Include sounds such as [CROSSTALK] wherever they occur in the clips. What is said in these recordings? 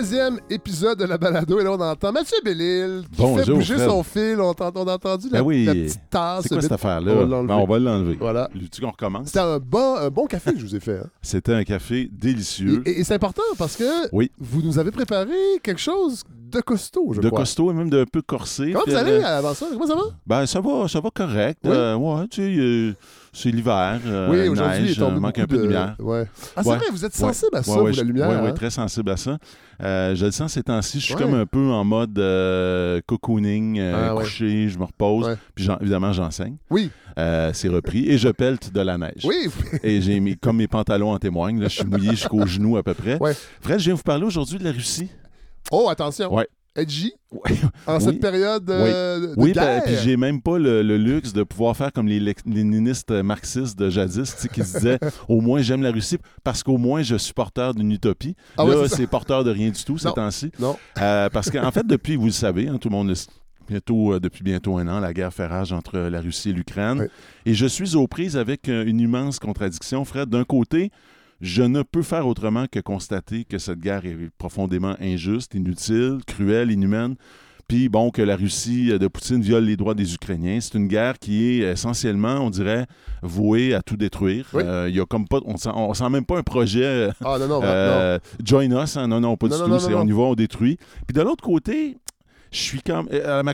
16e épisode de la balado. Et là, on entend Mathieu Bellil qui Bonjour, fait bouger Fred. son fil. On, entend- on a entendu la, Ben oui. la petite tasse. C'est quoi cette affaire-là? On va l'enlever. Ben, on va l'enlever. Voilà. Tu qu'on recommence? C'était un bon, un bon café que je vous ai fait. hein. [LAUGHS] C'était un café délicieux, Et, et- et c'est important parce que Oui. vous nous avez préparé quelque chose de costaud, je de crois. costaud et même d'un peu corsé. Comment vous allez euh, avant ça? Comment ça va? Ben, ça va, ça va correct. Oui. Euh, ouais, tu sais, euh, c'est l'hiver, euh, oui, aujourd'hui, il euh, manque un peu de, lumière. Ouais. Ah, c'est vrai, vous êtes sensible à ça, vous, la lumière. ouais, ouais, hein? très sensible à ça. Euh, je le sens ces temps-ci. Je suis comme un peu en mode cocooning, Ah, couché, je me repose. Puis j'en- évidemment, j'enseigne. Oui. C'est repris. Et je pelte de la neige. Oui, [LAUGHS] Et j'ai mis, comme mes pantalons en témoignent, là, je suis mouillé jusqu'aux genoux à peu près. Ouais. Fred, je viens vous parler aujourd'hui de la Russie. Oh, attention. Ouais. Edgy, Ouais. en Oui. cette période euh, de Oui, guerre? ben, puis j'ai même pas le, le luxe de pouvoir faire comme les léninistes marxistes de jadis, qui se disaient [LAUGHS] au moins j'aime la Russie parce qu'au moins je suis porteur d'une utopie. Ah Là, c'est porteur de rien du tout ces temps-ci. Non. Euh, parce qu'en fait, depuis, vous le savez, hein, tout le monde le Bientôt, euh, depuis bientôt un an, la guerre fait rage entre la Russie et l'Ukraine. Oui. Et je suis aux prises avec euh, une immense contradiction, Fred. D'un côté, je ne peux faire autrement que constater que cette guerre est profondément injuste, inutile, cruelle, inhumaine. Puis, bon, que la Russie de Poutine viole les droits des Ukrainiens. C'est une guerre qui est essentiellement, on dirait, vouée à tout détruire. Oui. Euh, y a comme pas, on sent, on sent même pas un projet Ah non, non, non. euh, join us, hein, non, non, pas Non, du non, tout. non, c'est non, on non. y va, on détruit. Puis de l'autre côté, je suis comme. euh, ma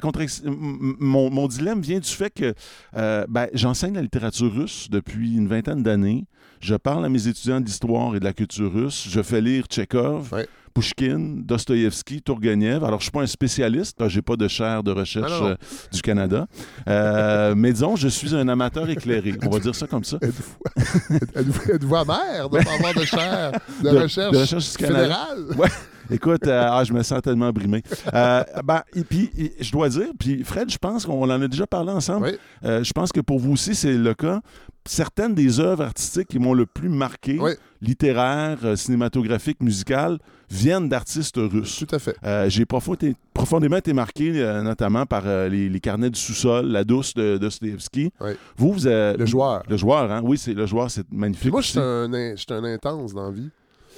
mon, mon dilemme vient du fait que euh, ben, j'enseigne la littérature russe depuis une vingtaine d'années. Je parle à mes étudiants d'histoire et de la culture russe. Je fais lire Tchekhov. Ouais. Pushkin, Dostoïevski, Tourguenev. Alors, je suis pas un spécialiste, parce que j'ai pas de chaire de recherche Ah, euh, du Canada. Euh, mais disons, je suis un amateur éclairé. On va dire ça comme ça. Êtes-vous êtes-vous amer de ne pas avoir de chaire de, De- recherche, de recherche du Canada. fédérale? Écoute, euh, ah, je me sens tellement brimé. Euh, ben, et puis, je dois dire, puis Fred, je pense qu'on en a déjà parlé ensemble. Oui. Euh, je pense que pour vous aussi, c'est le cas. Certaines des œuvres artistiques qui m'ont le plus marqué, Oui. littéraires, cinématographiques, musicales, viennent d'artistes russes. Tout à fait. J'ai profondément été marqué, notamment par les, les carnets du sous-sol, La douce de Dostoevsky. Oui. Vous, vous avez- Le joueur. Le joueur, hein? Oui, c'est le joueur, c'est magnifique. Puis moi, je suis un, un intense dans la vie.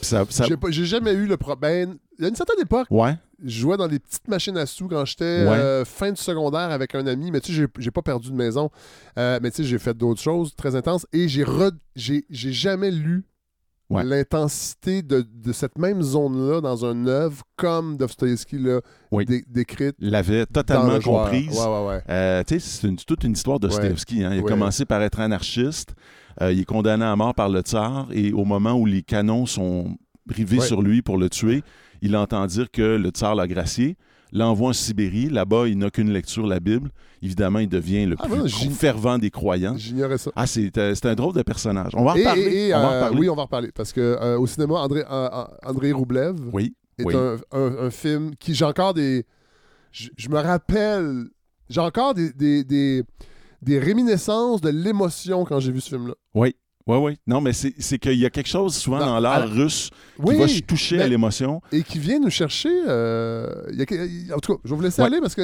Puis ça- ça- J'ai jamais eu le problème. Il y a une certaine époque, Ouais. je jouais dans des petites machines à sous quand j'étais Ouais. euh, fin du secondaire avec un ami. Mais tu sais, j'ai- pas perdu de maison. Euh, mais tu sais, j'ai fait d'autres choses très intenses. Et j'ai jamais lu Ouais. l'intensité de, de cette même zone-là dans une œuvre comme Dostoevsky l'a Oui. dé- décrite L'avait totalement comprise. Ouais. Euh, tu sais, c'est une- toute une histoire de. Dostoevsky. hein. Il a commencé par être anarchiste. Euh, il est condamné à mort par le tsar. Et au moment où les canons sont rivés Ouais. sur lui pour le tuer, il entend dire que le tsar l'a gracié, l'envoie en Sibérie. Là-bas, il n'a qu'une lecture, la Bible. Évidemment, il devient le Ah, plus fervent des croyants. J'ignorais ça. Ah, c'est euh, c'est un drôle de personnage. On va en Et- parler. et- et, on va en euh, parler. Oui, on va en reparler. Parce que euh, au cinéma, André, euh, André Roublev Oui, est oui. un, un- un film qui, j'ai encore des. Je, je me rappelle. J'ai encore des, des, des, des réminiscences de l'émotion quand j'ai vu ce film-là. oui. Oui, oui. Non, mais c'est qu'il y a quelque chose souvent Dans- l'art la- russe qui Oui, va toucher à l'émotion. et qui vient nous chercher. euh, y a en tout cas, je vais vous laisser Ouais. aller parce que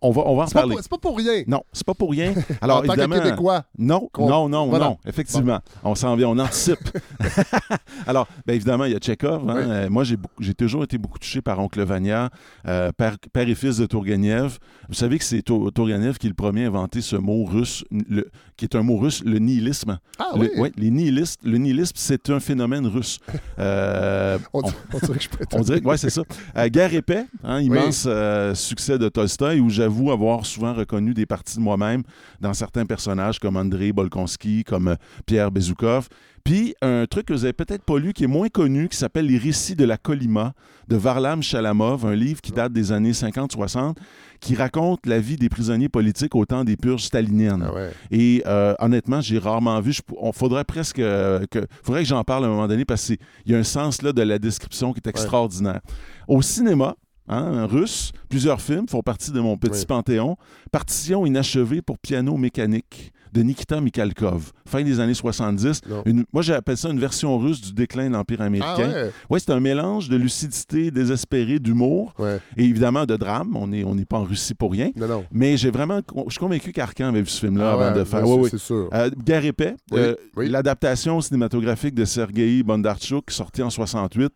On va, on va en parler. c'est pas pour rien. Non, c'est pas pour rien. Alors, [LAUGHS] en tant que évidemment, Québécois. Non, non, non, Voilà. non, effectivement. On s'en vient, on anticipe. [LAUGHS] Alors, bien évidemment, il y a Tchekhov. hein. Oui. Euh, moi, j'ai toujours été beaucoup touché par Oncle Vania, euh, père, père et fils de Tourgueniev. Vous savez que c'est Tour- Tourgueniev qui est le premier à inventer ce mot russe, le- qui est un mot russe, le nihilisme. Ah Le- oui. ouais, les nihilistes, le nihilisme, c'est un phénomène russe. Euh, [LAUGHS] On, dirait que je peux être- on dirait que ouais, c'est ça. Guerre et paix, hein, immense succès de Tolstoï, où j'avoue avoir souvent reconnu des parties de moi-même dans certains personnages comme André Bolkonski, comme euh, Pierre Bezoukov. Puis un truc que vous avez peut-être pas lu, qui est moins connu, qui s'appelle Les récits de la Colima de Varlam Chalamov, un livre qui date des années 50-60, qui raconte la vie des prisonniers politiques au temps des purges staliniennes. Ah ouais. Et euh, honnêtement, j'ai rarement vu. Je, on faudrait presque euh, que, faudrait que j'en parle à un moment donné parce qu'il y a un sens là de la description qui est extraordinaire. Au cinéma. Hein, russe, plusieurs films font partie de mon petit Oui. panthéon. Partition inachevée pour piano mécanique de Nikita Mikhalkov, fin des années 70. Non. Une- moi, j'appelle ça une version russe du déclin de l'Empire Ah américain. ouais? Ouais, c'est un mélange de lucidité désespérée, d'humour Ouais. et évidemment de drame. On n'est on pas en Russie pour rien. Non, non. Mais j'ai vraiment, je suis convaincu qu'Arcan avait vu ce film-là Ah avant ouais, de faire. sûr. Euh, Guerre Oui, euh, oui. l'adaptation cinématographique de Sergei Bondarchuk, sortie en 68,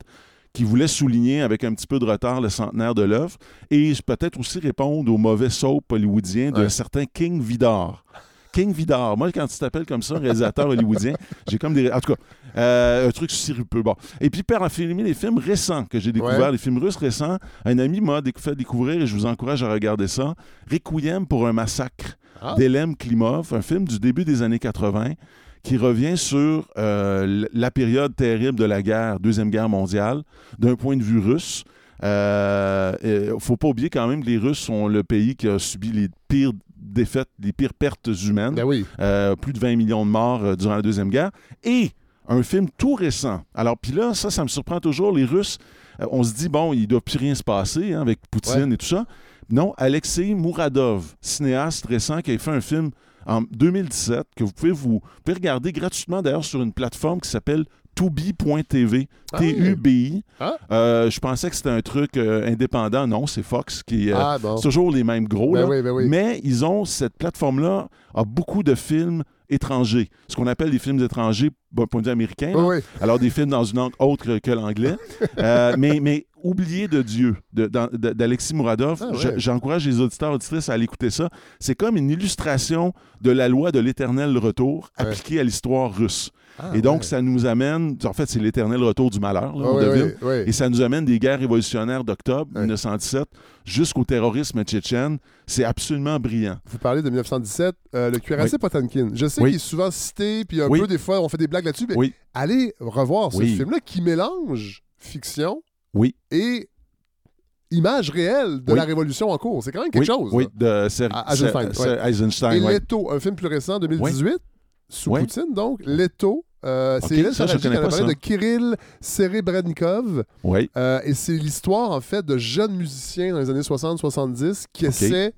qui voulait souligner avec un petit peu de retard le centenaire de l'œuvre et peut-être aussi répondre au mauvais soap hollywoodien d'un Ouais. certain King Vidor. King Vidor. Moi, quand tu t'appelles comme ça, réalisateur hollywoodien, [LAUGHS] j'ai comme des. En tout cas, euh, un truc sirupeux. Bon. Et puis, pour filmer les films récents que j'ai découverts, Ouais. les films russes récents, un ami m'a fait découvrir et je vous encourage à regarder ça. Requiem pour un massacre Ah. d'Elem Klimov, un film du début des années 80 qui revient sur euh, la période terrible de la guerre, Deuxième Guerre mondiale, d'un point de vue russe. Il ne faut pas oublier quand même que les Russes sont le pays qui a subi les pires défaites, les pires pertes humaines. Ben oui. Euh, plus de 20 millions de morts euh, durant la Deuxième Guerre. Et un film tout récent. Alors, puis là, ça, ça me surprend toujours. Les Russes, euh, on se dit, bon, il ne doit plus rien se passer hein, avec Poutine et tout ça. Non, Alexei Mouradov, cinéaste récent qui a fait un film en 2017 que vous pouvez vous pouvez regarder gratuitement d'ailleurs sur une plateforme qui s'appelle tubi.tv. Ah. T-U-B-I. Ah. Euh, je pensais que c'était un truc euh, indépendant. Non, c'est Fox qui. euh, Ah, bon. Toujours les mêmes gros. Ben là. oui, ben oui. Mais ils ont, cette plateforme-là a beaucoup de films étrangers. Ce qu'on appelle des films étrangers, d'un point de vue américain. Oui. Alors, des films dans une langue autre que, l'anglais. [LAUGHS] Euh, mais, mais oublié de Dieu, d'Alexis Mouradov. Ah ouais. J'encourage les auditeurs auditrices à aller écouter ça. C'est comme une illustration de la loi de l'éternel retour Ouais. appliquée à l'histoire russe. Ah, Et donc, ouais. ça nous amène... En fait, c'est l'éternel retour du malheur, là, Ah, on oui, devine. oui, oui. Et ça nous amène des guerres révolutionnaires d'octobre Ouais. 1917 jusqu'au terrorisme tchétchène. C'est absolument brillant. Vous parlez de 1917, euh, le cuirassé Potankin. Je sais qu'il est souvent cité, puis un peu des fois on fait des blagues là-dessus, mais allez revoir ce film-là qui mélange fiction Oui. et image réelle de Oui. la révolution en cours. C'est quand même quelque oui, chose. Oui, là. de Ser- À- Eisenstein, Ser- ouais. Ser- Eisenstein, Et ouais. Leto, un film plus récent, 2018, sous. Poutine, donc. Leto, euh, c'est ça, je connais pas ça. de Kirill Serebrennikov. Oui, Euh, et c'est l'histoire, en fait, de jeunes musiciens dans les années 60-70 qui essaient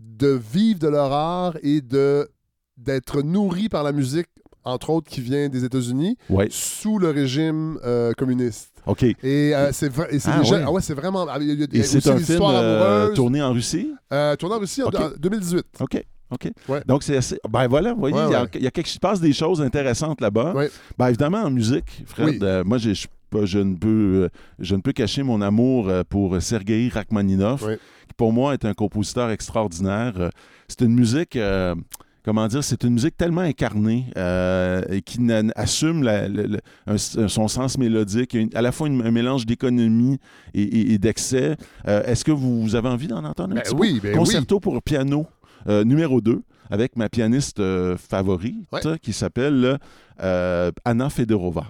de vivre de leur art et de d'être nourris par la musique, entre autres, qui vient des États-Unis, sous le régime euh, communiste. OK. Et euh, c'est vra- et c'est Ah, des jeunes- ouais. ah ouais, c'est vraiment. ah, Il y a, il y a Et c'est un des film histoires euh, amoureuses. tourné en Russie? Euh, tourné en Russie en- Ok. en 2018. OK. OK. Ouais. Donc, c'est assez. Ben voilà, vous voyez, Ouais, il y a- ouais. il y, a quelque il se passe des choses intéressantes là-bas. Ouais. Ben évidemment, en musique, Fred, Oui. euh, moi, j'ai- je, pas- je ne peux, euh, je ne peux cacher mon amour euh, pour Sergei Rachmaninov, Oui. qui pour moi est un compositeur extraordinaire. Euh, C'est une musique. euh, Comment dire, c'est une musique tellement incarnée euh, et qui na- assume la- un- son sens mélodique, à la fois une- un mélange d'économie et, et- et d'excès. Euh, Est-ce que vous avez envie d'en entendre un Ben petit oui, bout? ben oui. Concerto pour piano euh, numéro 2 avec ma pianiste euh, favorite Ouais. qui s'appelle euh, Anna Fedorova.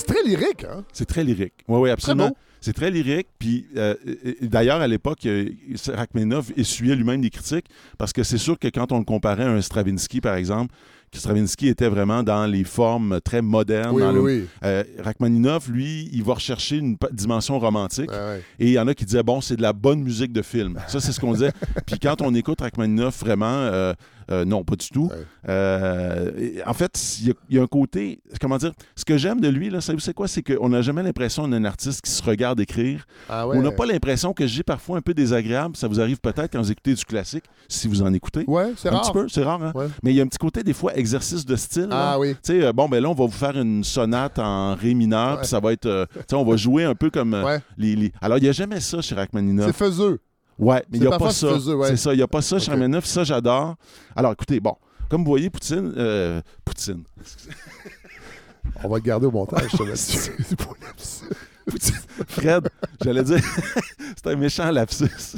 C'est très lyrique, hein? C'est très lyrique. Oui, oui, absolument. C'est très lyrique. Puis euh, d'ailleurs, à l'époque, euh, Rachmaninoff essuyait lui-même des critiques parce que c'est sûr que quand on le comparait à un Stravinsky, par exemple, que Stravinsky était vraiment dans les formes très modernes. Oui, dans oui, le- oui. Euh, Rachmaninoff, lui, il va rechercher une dimension romantique. Ouais. Et il y en a qui disaient, bon, c'est de la bonne musique de film. Ça, c'est ce qu'on disait. [LAUGHS] Puis quand on écoute Rachmaninoff, vraiment, euh, euh, non, pas du tout. Ouais. Euh, en fait, il y, a- il y a un côté, comment dire, ce que j'aime de lui, là, c'est quoi? C'est qu'on n'a jamais l'impression d'un artiste qui se regarde écrire. Ah ouais. On n'a pas l'impression que j'ai parfois un peu désagréable. Ça vous arrive peut-être quand vous écoutez du classique, si vous en écoutez. Ouais, c'est un rare. petit peu, c'est rare, hein? Ouais. Mais il y a un petit côté, des fois, exercice de style. là. Ah oui. Tu sais, euh, bon, ben là, on va vous faire une sonate en ré mineur, puis ça va être. euh, tu sais, on va jouer un peu comme Ouais. les, les- Alors, il n'y a jamais ça chez C'est Rachmaninoff. faiseux. Ouais, mais il n'y a pas ça. ouais. C'est ça, il n'y a pas ça chez. Ça, j'adore. Alors, écoutez, bon, comme vous voyez, Poutine. euh, Poutine. On va le garder au montage, ça. [LAUGHS] Poutine. Fred, j'allais dire. [LAUGHS] c'est un méchant lapsus.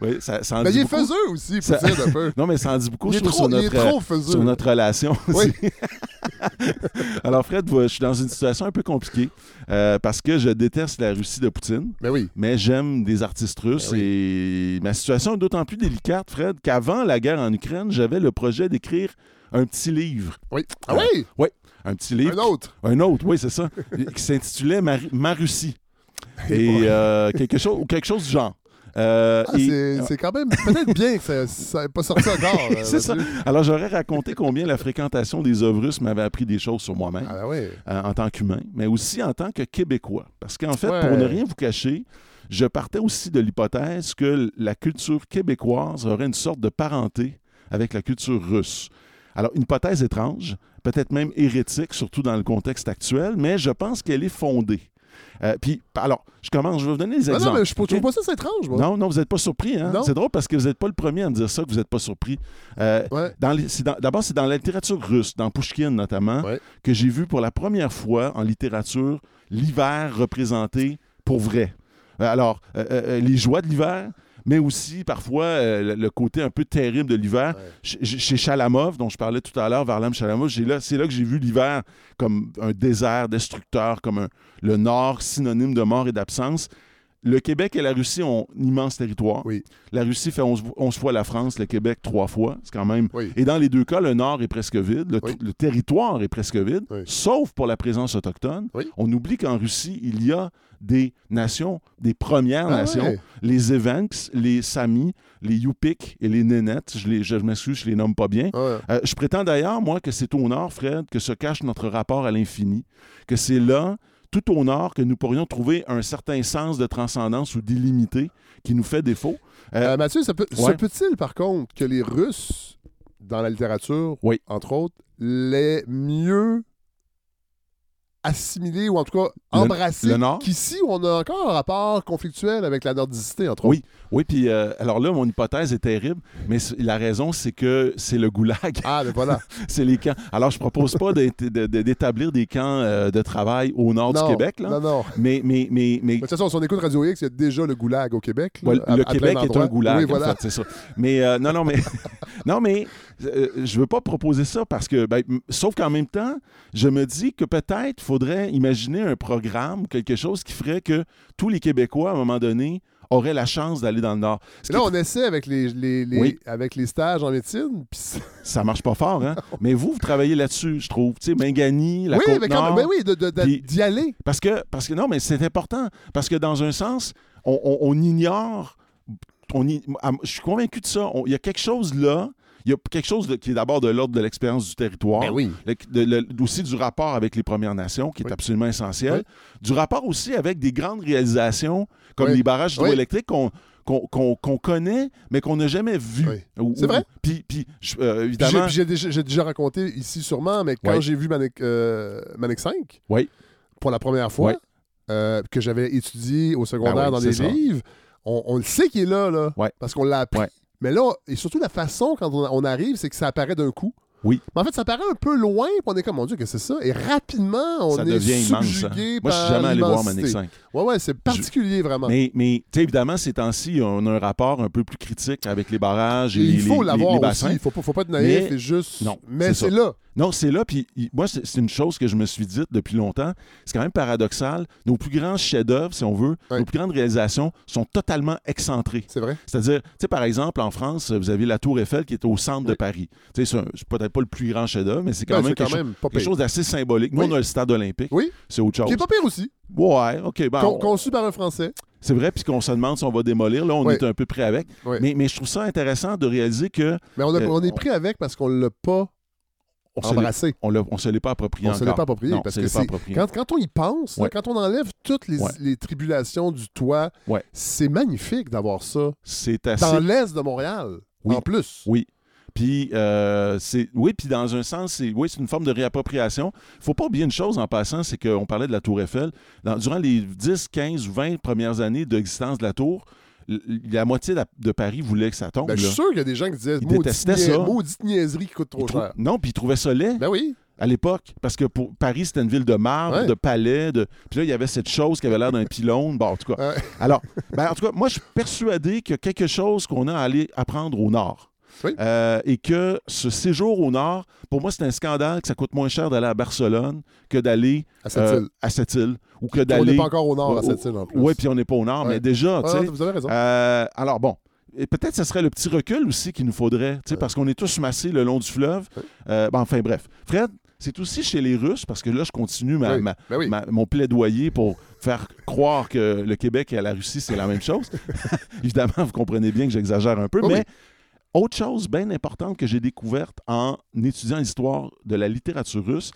Oui, ça, ça en Mais dit il est beaucoup. faiseux aussi, Ça- un peu. [LAUGHS] Non, mais ça en dit beaucoup, Il je est trouve, trop, sur est notre, sur notre relation Oui. aussi. [LAUGHS] Alors, Fred, je suis dans une situation un peu compliquée euh, parce que je déteste la Russie de Poutine, Mais oui. mais j'aime des artistes russes Ben et ma situation est d'autant plus délicate, Fred, qu'avant la guerre en Ukraine, j'avais le projet d'écrire un petit livre. Oui. Ah Euh, oui! Un petit livre. Un autre? Un autre, oui, c'est ça. [LAUGHS] qui s'intitulait Ma, Ma Russie. Et Et euh, quelque, chose, ou quelque chose du genre. Euh, Ah, et- c'est quand même peut-être bien que ça n'ait pas sorti encore. [LAUGHS] euh, C'est ça. là-dessus. Alors, j'aurais raconté combien la fréquentation des œuvres russes m'avait appris des choses sur moi-même. Ah, ben euh, en tant qu'humain, mais aussi en tant que Québécois. Parce qu'en fait, Ouais. pour ne rien vous cacher, je partais aussi de l'hypothèse que la culture québécoise aurait une sorte de parenté avec la culture russe. Alors, une hypothèse étrange, peut-être même hérétique, surtout dans le contexte actuel, mais je pense qu'elle est fondée. Euh, puis, alors, je commence, je vais vous donner des Ah exemples. non, mais je trouve OK? pas ça c'est étrange, moi. Non, non, vous n'êtes pas surpris. Hein? C'est drôle parce que vous n'êtes pas le premier à me dire ça, que vous n'êtes pas surpris. Euh, Ouais. D'abord, c'est dans la littérature russe, dans Pushkin notamment, Ouais. que j'ai vu pour la première fois en littérature l'hiver représenté pour vrai. Euh, Alors, euh, les joies de l'hiver, mais aussi parfois euh, le, côté un peu terrible de l'hiver. Ouais. Chez, Chalamov, dont je parlais tout à l'heure, Varlam Chalamov, là- c'est là que j'ai vu l'hiver comme un désert destructeur, comme un- le Nord synonyme de mort et d'absence. Le Québec et la Russie ont un immense territoire. Oui. La Russie fait 11, 11 fois la France, le Québec trois fois. C'est quand même. Oui. Et dans les deux cas, le Nord est presque vide, le, Oui. le territoire est presque vide, sauf pour la présence autochtone. On oublie qu'en Russie, il y a des nations, des premières Ah nations, les Evenks, les Samis, les Yupik et les Nénettes. Je, les, je m'excuse, je les nomme pas bien. Ouais. Euh, je prétends d'ailleurs, moi, que c'est au nord, Fred, que se cache notre rapport à l'infini, que c'est là, tout au nord, que nous pourrions trouver un certain sens de transcendance ou d'illimité qui nous fait défaut. Euh, Euh, Mathieu, ça peut- peut-il, par contre, que les Russes, dans la littérature, Oui. entre autres, l'aient mieux assimilé ou en tout cas embrassé le Nord? qu'ici, on a encore un rapport conflictuel avec la nordicité, entre Oui. autres. oui, puis euh, alors là, mon hypothèse est terrible, mais la raison, c'est que c'est le goulag, Ah, mais voilà. [LAUGHS] c'est les camps. Alors, je propose pas d'établir des camps euh, de travail au nord non, du Québec, là. Non, non. Mais, mais, mais, mais De toute façon, si on écoute Radio X, il y a déjà le goulag au Québec. là, Ouais, à- le à Québec est un goulag, Oui, en voilà. fait, c'est ça. Mais euh, non, non, mais [LAUGHS] non, mais euh, je veux pas proposer ça parce que, ben, sauf qu'en même temps, je me dis que peut-être faudrait imaginer un programme, quelque chose qui ferait que tous les Québécois, à un moment donné, auraient la chance d'aller dans le Nord. Ce là, qui- on essaie avec les, les- les- Oui. avec les stages en médecine. c'est- [LAUGHS] Ça marche pas fort, hein? [LAUGHS] mais vous, vous travaillez là-dessus, je trouve. Tu sais, Mangani, la oui, côte mais quand nord. même, ben oui, d'y aller. Parce que, parce que non, mais c'est important. Parce que dans un sens, on, on- on ignore. On je suis convaincu de ça. Il y a quelque chose là. Il y a quelque chose de- qui est d'abord de l'ordre de l'expérience du territoire. Ben oui. Le- de- le- aussi du rapport avec les Premières Nations, qui est Oui. absolument essentiel. Oui. Du rapport aussi avec des grandes réalisations, comme les barrages hydroélectriques qu'on qu'on connaît, mais qu'on n'a jamais. Oui. Ou- C'est vrai. Puis, puis euh, évidemment, J'ai déjà, raconté ici sûrement, mais quand j'ai vu Manic, euh, Manic 5 Oui. pour la première fois, euh, que j'avais étudié au secondaire Ben dans des livres, on, on le sait qu'il est là, là parce qu'on l'a appris. Mais là, et surtout la façon quand on, on arrive, c'est que ça apparaît d'un coup. Oui. Mais en fait, ça paraît un peu loin, puis on est comme, mon Dieu, que c'est ça? Et rapidement, on ça est devient immense. hein. Moi, je suis jamais allé voir. Manic 5. Ouais, ouais, c'est particulier, vraiment. Mais, mais tu sais, évidemment, ces temps-ci, on a un rapport un peu plus critique avec les barrages et, Et les, il faut les- l'avoir les aussi. bassins. Il faut, pas- faut pas être naïf Mais- et juste. Non, mais c'est là. Non, c'est là, puis moi, c'est une chose que je me suis dite depuis longtemps. C'est quand même paradoxal. Nos plus grands chefs-d'œuvre, si on veut, nos plus grandes réalisations sont totalement excentrées. C'est vrai. C'est-à-dire, tu sais, par exemple, en France, vous avez la Tour Eiffel qui est au centre de. Paris. Tu sais, c'est peut-être pas le plus grand chef-d'œuvre, mais c'est quand Ben, même quelque, quand chose- même pas quelque pire. chose d'assez symbolique. Nous, Oui. on a le stade olympique. Oui. C'est autre chose. Qui est pas pire aussi. Ouais, OK. ben, Con- on- conçu par un Français. c'est vrai, puis qu'on se demande si on va démolir. Là, on Oui. est un peu près avec. Oui. Mais, mais je trouve ça intéressant de réaliser que Mais on, a- Euh, on est on- pris avec parce qu'on l'a pas on se on se l'est pas approprié On se encore. l'est pas approprié Non, parce se que pas c'est approprié. quand, quand on y pense, là, quand on enlève toutes les, Ouais. les tribulations du toit, Ouais. c'est magnifique d'avoir ça C'est assez. dans l'est de Montréal. Oui. En plus. Oui. Puis, euh, c'est, oui, puis dans un sens, c'est, oui, c'est une forme de réappropriation. Il faut pas oublier une chose en passant, c'est qu'on parlait de la Tour Eiffel. Dans- durant les 10, 15 ou 20 premières années d'existence de la Tour, la moitié de, Paris voulait que ça tombe. Ben, je suis sûr qu'il y a des gens qui disaient Ils détestaient nia- ça. maudite niaiserie qui coûte trop trou- cher. Non, puis ils trouvaient ça laid Ben oui. à l'époque, parce que pour Paris, c'était une ville de marbre, Ouais. de palais, de... puis là, il y avait cette chose qui avait l'air d'un pylône. Bon, en tout cas. Ouais. Alors, ben, en tout cas, moi, je suis persuadé qu'il y a quelque chose qu'on a à aller apprendre au Nord. Oui. Euh, et que ce séjour au Nord, pour moi, c'est un scandale que ça coûte moins cher d'aller à Barcelone que d'aller À cette euh, île. à cette île. Ou que On d'aller. n'est pas encore au nord à cette île en plus. Oui, puis on n'est pas au Nord, Ouais. mais déjà, tu Ah, vous avez raison. Euh, alors bon, et peut-être ce serait le petit recul aussi qu'il nous faudrait, Ouais. parce qu'on est tous massés le long du fleuve. Ouais. Euh, ben, enfin bref. Fred, c'est aussi chez les Russes, parce que là, je continue ma, Oui. ma- Ben oui. ma- mon plaidoyer pour faire croire que le Québec et la Russie, c'est la même chose. [LAUGHS] Évidemment, vous comprenez bien que j'exagère un peu, mais oui. Autre chose bien importante que j'ai découverte en étudiant l'histoire de la littérature russe,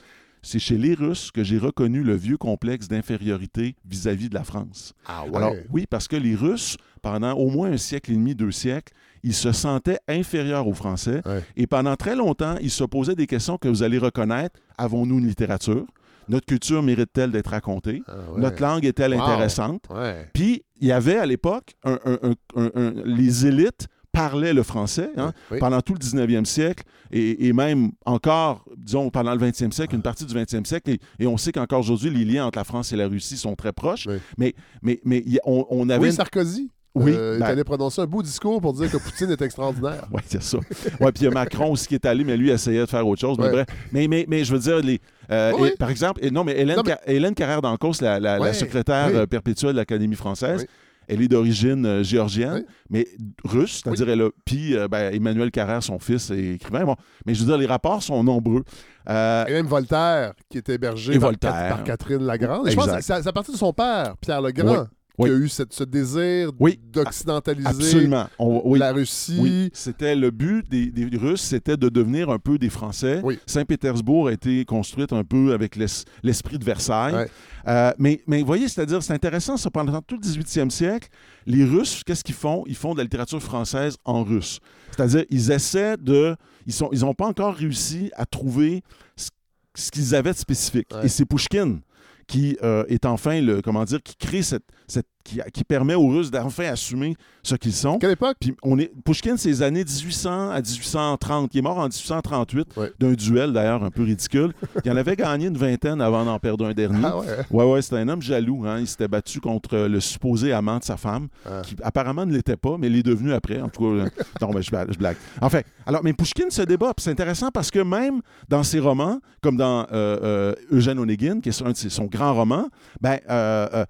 c'est chez les Russes que j'ai reconnu le vieux complexe d'infériorité vis-à-vis de la France. Ah Alors oui, parce que les Russes, pendant au moins un siècle et demi, deux siècles, ils se sentaient inférieurs aux Français. Ouais. Et pendant très longtemps, ils se posaient des questions que vous allez reconnaître. Avons-nous une littérature? Notre culture mérite-t-elle d'être racontée? Ah ouais. Notre langue est-elle Wow. intéressante? Ouais. Puis, il y avait à l'époque, un- un- un- un- un- les élites parlaient le français hein, Oui. pendant tout le 19e siècle et, et même encore, disons, pendant le 20e siècle, une partie du 20e siècle. Et, et on sait qu'encore aujourd'hui, les liens entre la France et la Russie sont très proches. Oui. Mais, mais, mais il on, on avait... Oui, Sarkozy. Oui, euh, ben- est allé prononcer un beau discours pour dire que Poutine est extraordinaire. [LAUGHS] Oui, c'est ça. Oui, puis il y a Macron aussi qui est allé, mais lui essayait de faire autre chose. Mais bref. Mais, mais, mais je veux dire, les, euh, Oui. et- par exemple, et non, mais Hélène, Non, mais- Ca- Hélène Carrère d'Ancos, la, la- la secrétaire oui. euh, perpétuelle de l'Académie française, Oui. Elle est d'origine euh, géorgienne, Oui. mais russe, c'est-à-dire elle a. Puis euh, ben, Emmanuel Carrère, son fils, est écrivain. Bon, mais je veux dire, les rapports sont nombreux. Euh, Et même Voltaire, qui est hébergé par, Catherine Lagrande. Et je pense que c'est à- c'est à partir de son père, Pierre Legrand, Oui. Qui a eu cette- ce désir Oui. d'occidentaliser oui. la Russie. Oui, c'était le but des, des Russes, c'était de devenir un peu des Français. Oui. Saint-Pétersbourg a été construite un peu avec l'es- l'esprit de Versailles. Ouais. Euh, mais, mais vous voyez, c'est-à-dire, c'est intéressant, ça, pendant tout le 18e siècle, les Russes, qu'est-ce qu'ils font? Ils font de la littérature française en russe. C'est-à-dire, ils essaient de... Ils n'ont ils ont pas encore réussi à trouver ce, ce qu'ils avaient de spécifique. Ouais. Et c'est Pushkin qui euh, est enfin le... Comment dire? Qui crée cette... cette qui, qui permet aux Russes d'enfin assumer ce qu'ils sont. Quelle époque? Puis on est Pushkin, c'est les années 1800 à 1830. Il est mort en 1838 Ouais. d'un duel d'ailleurs un peu ridicule. Il en avait gagné une vingtaine avant d'en perdre un dernier. Ah ouais. Ouais, ouais, c'était un homme jaloux. Hein. Il s'était battu contre le supposé amant de sa femme, Ah. qui apparemment ne l'était pas, mais l'est devenu après. En tout cas, [LAUGHS] non, mais je, blague- je blague. Enfin, alors, mais Pushkin se débat. puis C'est intéressant parce que même dans ses romans, comme dans euh, euh, Eugène Onegin, qui est un de ses- son grand roman, ben, euh,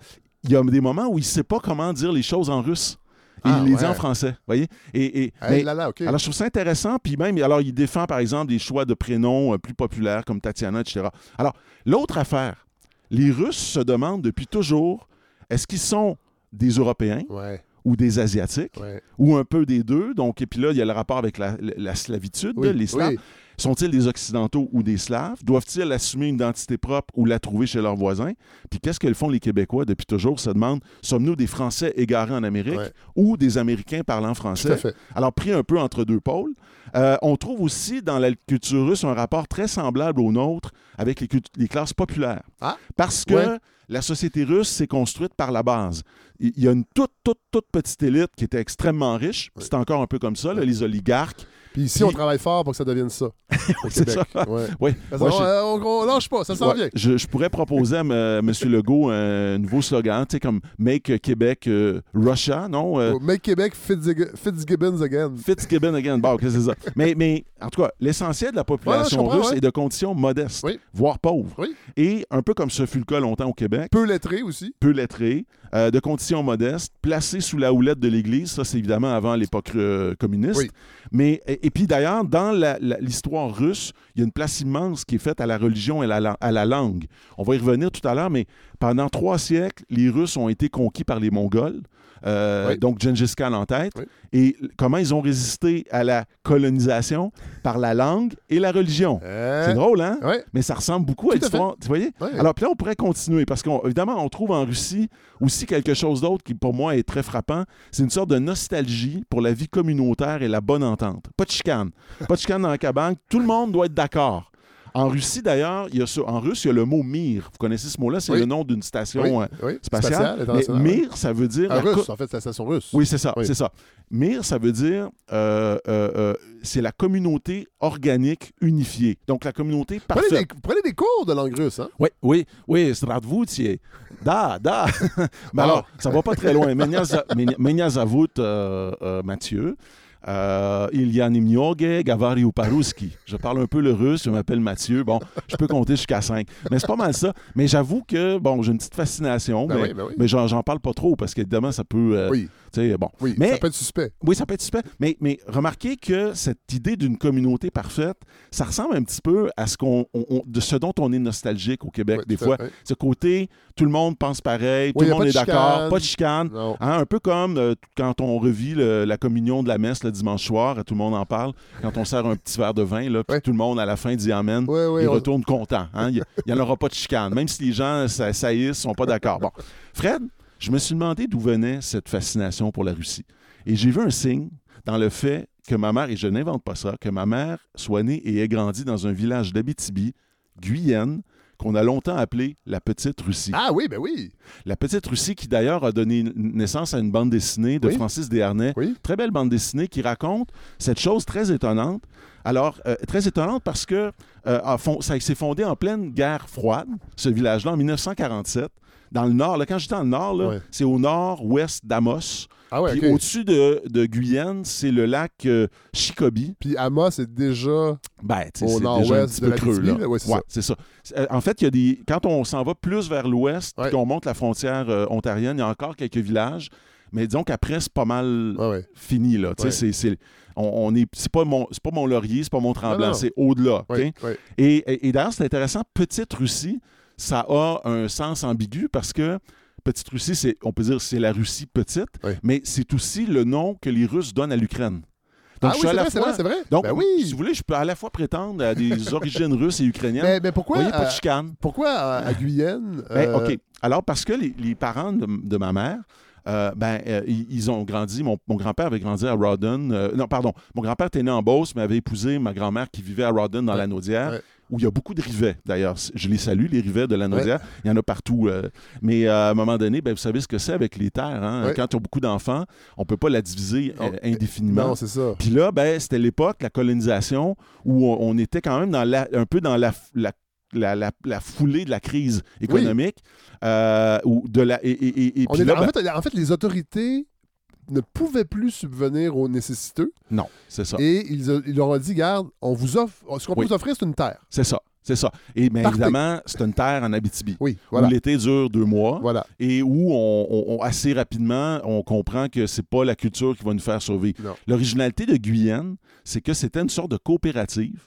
il y a des moments où il ne sait pas comment dire les choses en russe. Et Ah, il les dit en français. voyez? Et, et- Hey, mais- là, là, OK. alors, je trouve ça intéressant. Puis même, alors, il défend, par exemple, des choix de prénoms euh, plus populaires comme Tatiana, etc. Alors, l'autre affaire, les Russes se demandent depuis toujours est-ce qu'ils sont des Européens ouais, ou des Asiatiques ouais. ou un peu des deux? Donc, et puis là, il y a le rapport avec la, la- la slavitude, Oui, les Slaves. oui. Sont-ils des Occidentaux ou des Slaves? Doivent-ils assumer une identité propre ou la trouver chez leurs voisins? Puis qu'est-ce que font les Québécois depuis toujours? Se demandent, sommes-nous des Français égarés en Amérique Ouais. ou des Américains parlant Tout français? à fait. Alors, pris un peu entre deux pôles, euh, on trouve aussi dans la culture russe un rapport très semblable au nôtre avec les, classes populaires. Ah, Parce que ouais. la société russe s'est construite par la base. Il il y a une toute, toute, toute petite élite qui était extrêmement riche. C'est encore un peu comme ça, là, les oligarques. Puis ici, Puis- on travaille fort pour que ça devienne ça. [LAUGHS] Au c'est Québec. ça. Ouais. Oui. Moi, je- euh, on, on lâche pas, ça s'en Ouais, vient. je, je pourrais proposer à M. Monsieur Legault un nouveau slogan, tu sais, comme Make Québec euh, Russia, non? Euh, Oh, Make Québec Fitzgibbons again. [LAUGHS] Fitzgibbon again. Bon, que c'est ça? [LAUGHS] Mais, mais en tout cas, l'essentiel de la population Ouais, russe est de conditions modestes, Oui. voire pauvres. Oui. Et un peu comme ce fut le cas longtemps au Québec, Peu lettré aussi. peu lettrés, euh, de conditions modestes, placés sous la houlette de l'Église. Ça, c'est évidemment avant l'époque euh, communiste. Oui. Mais, et, et puis d'ailleurs, dans l'histoire russe, il y a une place immense qui est faite à la religion et à la, à la langue. On va y revenir tout à l'heure, mais pendant trois siècles, les Russes ont été conquis par les Mongols. euh, Oui. Donc, Gengis Khan en tête. Oui. Et comment ils ont résisté à la colonisation? Par la langue et la religion. Euh, C'est drôle, hein? Mais ça ressemble beaucoup à Tout à l'histoire. Tu voyez? Ouais. Alors, puis là, on pourrait continuer parce qu'évidemment, on trouve en Russie aussi quelque chose d'autre qui, pour moi, est très frappant. C'est une sorte de nostalgie pour la vie communautaire et la bonne entente. Pas de chicane. Pas de chicane dans la cabane. Tout le monde doit être d'accord. En Russie, d'ailleurs, il y a. En russe, il y a le mot Mir. Vous connaissez ce mot-là? C'est Oui. le nom d'une station Oui, euh, oui. spatiale. Mais. Mir, ça veut dire. Co- russe, en fait, c'est la station russe. oui, c'est ça, c'est ça. Mir, ça veut dire, euh, euh, euh, c'est la communauté organique unifiée. Donc, la communauté Vous prenez, parfaite. des, prenez des cours de langue russe, hein? Oui, oui, oui, Stradvoutier. Da, da. [LAUGHS] Mais alors, ça va pas très loin. Euh, Mathieu. Euh, il y a Nimnioge, Gavariu Paruski. Je parle un peu le russe, je m'appelle Mathieu. Bon, je peux compter jusqu'à 5. Mais c'est pas mal ça. Mais j'avoue que, bon, j'ai une petite fascination, Ben mais, oui, ben oui. mais j'en, j'en parle pas trop parce qu'évidemment, ça peut. euh, Oui. Bon. Oui, Mais- ça peut être suspect. Oui, ça peut être super. Mais, mais remarquez que cette idée d'une communauté parfaite, ça ressemble un petit peu à ce qu'on, on- on- de ce dont on est nostalgique au Québec Ouais, des fois. fait. Ce côté, tout le monde pense pareil, tout le monde est d'accord, pas de chicane. Hein, un peu comme euh, quand on revit le- la communion de la messe le dimanche soir, et tout le monde en parle, quand on sert un petit verre de vin, là, puis tout le monde à la fin dit Amen, il on- retourne content. hein. Il n'y en aura pas de chicane, même si les gens sa- saillissent, sont pas d'accord. Bon, Fred, je me suis demandé d'où venait cette fascination pour la Russie. Et j'ai vu un signe dans le fait que ma mère, et je n'invente pas ça, que ma mère soit née et ait grandi dans un village d'Abitibi, Guyenne, qu'on a longtemps appelé la Petite Russie. Ah oui, ben oui. La Petite Russie, qui d'ailleurs a donné naissance à une bande dessinée de Oui. Francis Desharnais. Oui. Très belle bande dessinée qui raconte cette chose très étonnante. Alors, euh, très étonnante parce que euh, ça s'est fondé en pleine guerre froide, ce village-là, en 1947. Dans le nord, là, quand j'étais dans le nord, là, Ouais. c'est au nord-ouest d'Amos. Ah ouais, Puis au-dessus de, de Guyenne, c'est le lac euh, Chicobi. Puis Amos c'est déjà. Ben, Au nord-ouest de la creux, là. ouais, c'est Ouais, ça. c'est ça. Euh, En fait, il y a des... quand on s'en va plus vers l'ouest, puis qu'on monte la frontière euh, ontarienne, il y a encore quelques villages, mais disons qu'après, c'est pas mal fini, là. C'est- c'est... On, on est... C'est pas mon, c'est pas mon laurier, c'est pas mon tremblant, c'est au-delà. Et- et d'ailleurs, c'est intéressant, Petite Russie, ça a un sens ambigu parce que Petite Russie, c'est, on peut dire c'est la Russie petite, mais c'est aussi le nom que les Russes donnent à l'Ukraine. Donc, ah oui, c'est vrai, fois- c'est vrai. Donc, ben oui. si vous voulez, je peux à la fois prétendre à des [LAUGHS] origines russes et ukrainiennes. Mais, mais pourquoi, Vous voyez, pas de chicane. pourquoi à, à Guyenne Ben, euh, OK. Alors, parce que les, les parents de, de ma mère, euh, ben, euh, ils, ont grandi. Mon, mon grand-père avait grandi à Rawdon. euh, non, pardon. Mon grand-père était né en Beauce, mais avait épousé ma grand-mère qui vivait à Rawdon dans Ouais. la Naudière, Ouais. où il y a beaucoup de rivets, d'ailleurs. Je les salue, les rivets de la Naudière. Il y en a partout. euh, mais euh, à un moment donné, ben, vous savez ce que c'est avec les terres. hein? Ouais. Quand tu as beaucoup d'enfants, on ne peut pas la diviser euh, indéfiniment. Non, c'est ça. Puis là, ben, c'était l'époque, la colonisation, où on, on était quand même dans la- un peu dans la, la, la- la- la foulée de la crise économique. euh, ou de la, et, et- et- et On puis est là, en, ben, fait, en fait, les autorités ne pouvaient plus subvenir aux nécessiteux non, c'est ça. et ils, a- ils leur ont dit garde, on vous offre, ce qu'on peut vous offrir, c'est une terre. C'est ça. C'est ça. Et bien Partez. évidemment, c'est une terre en Abitibi. Oui, Où voilà. l'été dure deux mois Voilà. et où on, on- on- assez rapidement, on comprend que c'est pas la culture qui va nous faire survivre. L'originalité de Guyane, c'est que c'était une sorte de coopérative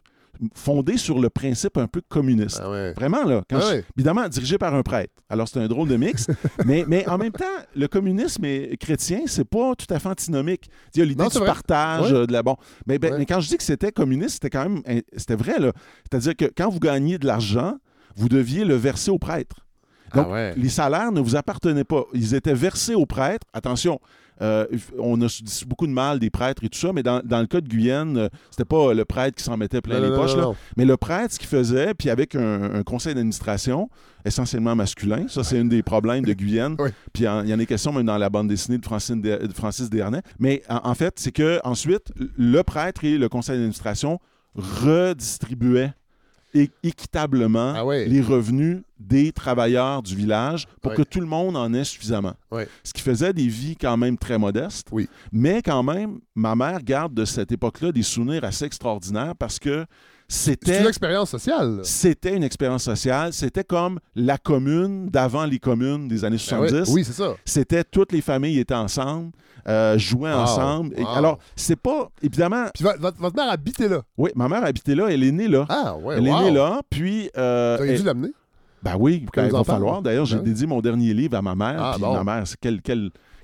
fondée sur le principe un peu communiste. Ah ouais. Vraiment, là. Quand Ah je- évidemment, dirigé par un prêtre. Alors, c'est un drôle de mix. [LAUGHS] mais, mais en même temps, le communisme et- chrétien, c'est pas tout à fait antinomique. Il y a l'idée du vrai. partage, Ouais. euh, de la bon. Mais, ben, mais quand je dis que c'était communiste, c'était quand même. C'était vrai, là. C'est-à-dire que quand vous gagniez de l'argent, vous deviez le verser au prêtre. Donc, ah ouais. les salaires ne vous appartenaient pas. Ils étaient versés aux prêtres. Attention, euh, on a dit beaucoup de mal des prêtres et tout ça, mais dans, dans le cas de Guyane, euh, c'était pas le prêtre qui s'en mettait plein Non, les poches. non, là. non. Mais le prêtre, ce qu'il faisait, puis avec un, un conseil d'administration, essentiellement masculin, ça c'est un des problèmes de Guyane, [LAUGHS] Oui. puis il y en est question même dans la bande dessinée de, Francine de, de Francis Desharnais. Mais en, en fait, c'est que ensuite, le prêtre et le conseil d'administration redistribuaient équitablement Ah ouais. les revenus des travailleurs du village pour Ouais. que tout le monde en ait suffisamment. Ouais. Ce qui faisait des vies quand même très modestes. Oui. Mais quand même, ma mère garde de cette époque-là des souvenirs assez extraordinaires parce que c'était une expérience sociale. c'était une expérience sociale. C'était comme la commune d'avant les communes des années Ben ouais. 70. Oui, c'est ça. C'était toutes les familles étaient ensemble, euh, jouaient Wow. ensemble. Et alors, c'est pas évidemment. Puis votre, mère habitait là. Oui, ma mère habitait là, elle est née là. Ah ouais, elle wow. est née là, puis. euh, elle- dû l'amener. ben oui, qu'elle ben, il va falloir. D'ailleurs, j'ai Ben oui. dédié mon dernier livre à ma mère. Ah, puis bon. ma mère, c'est quel,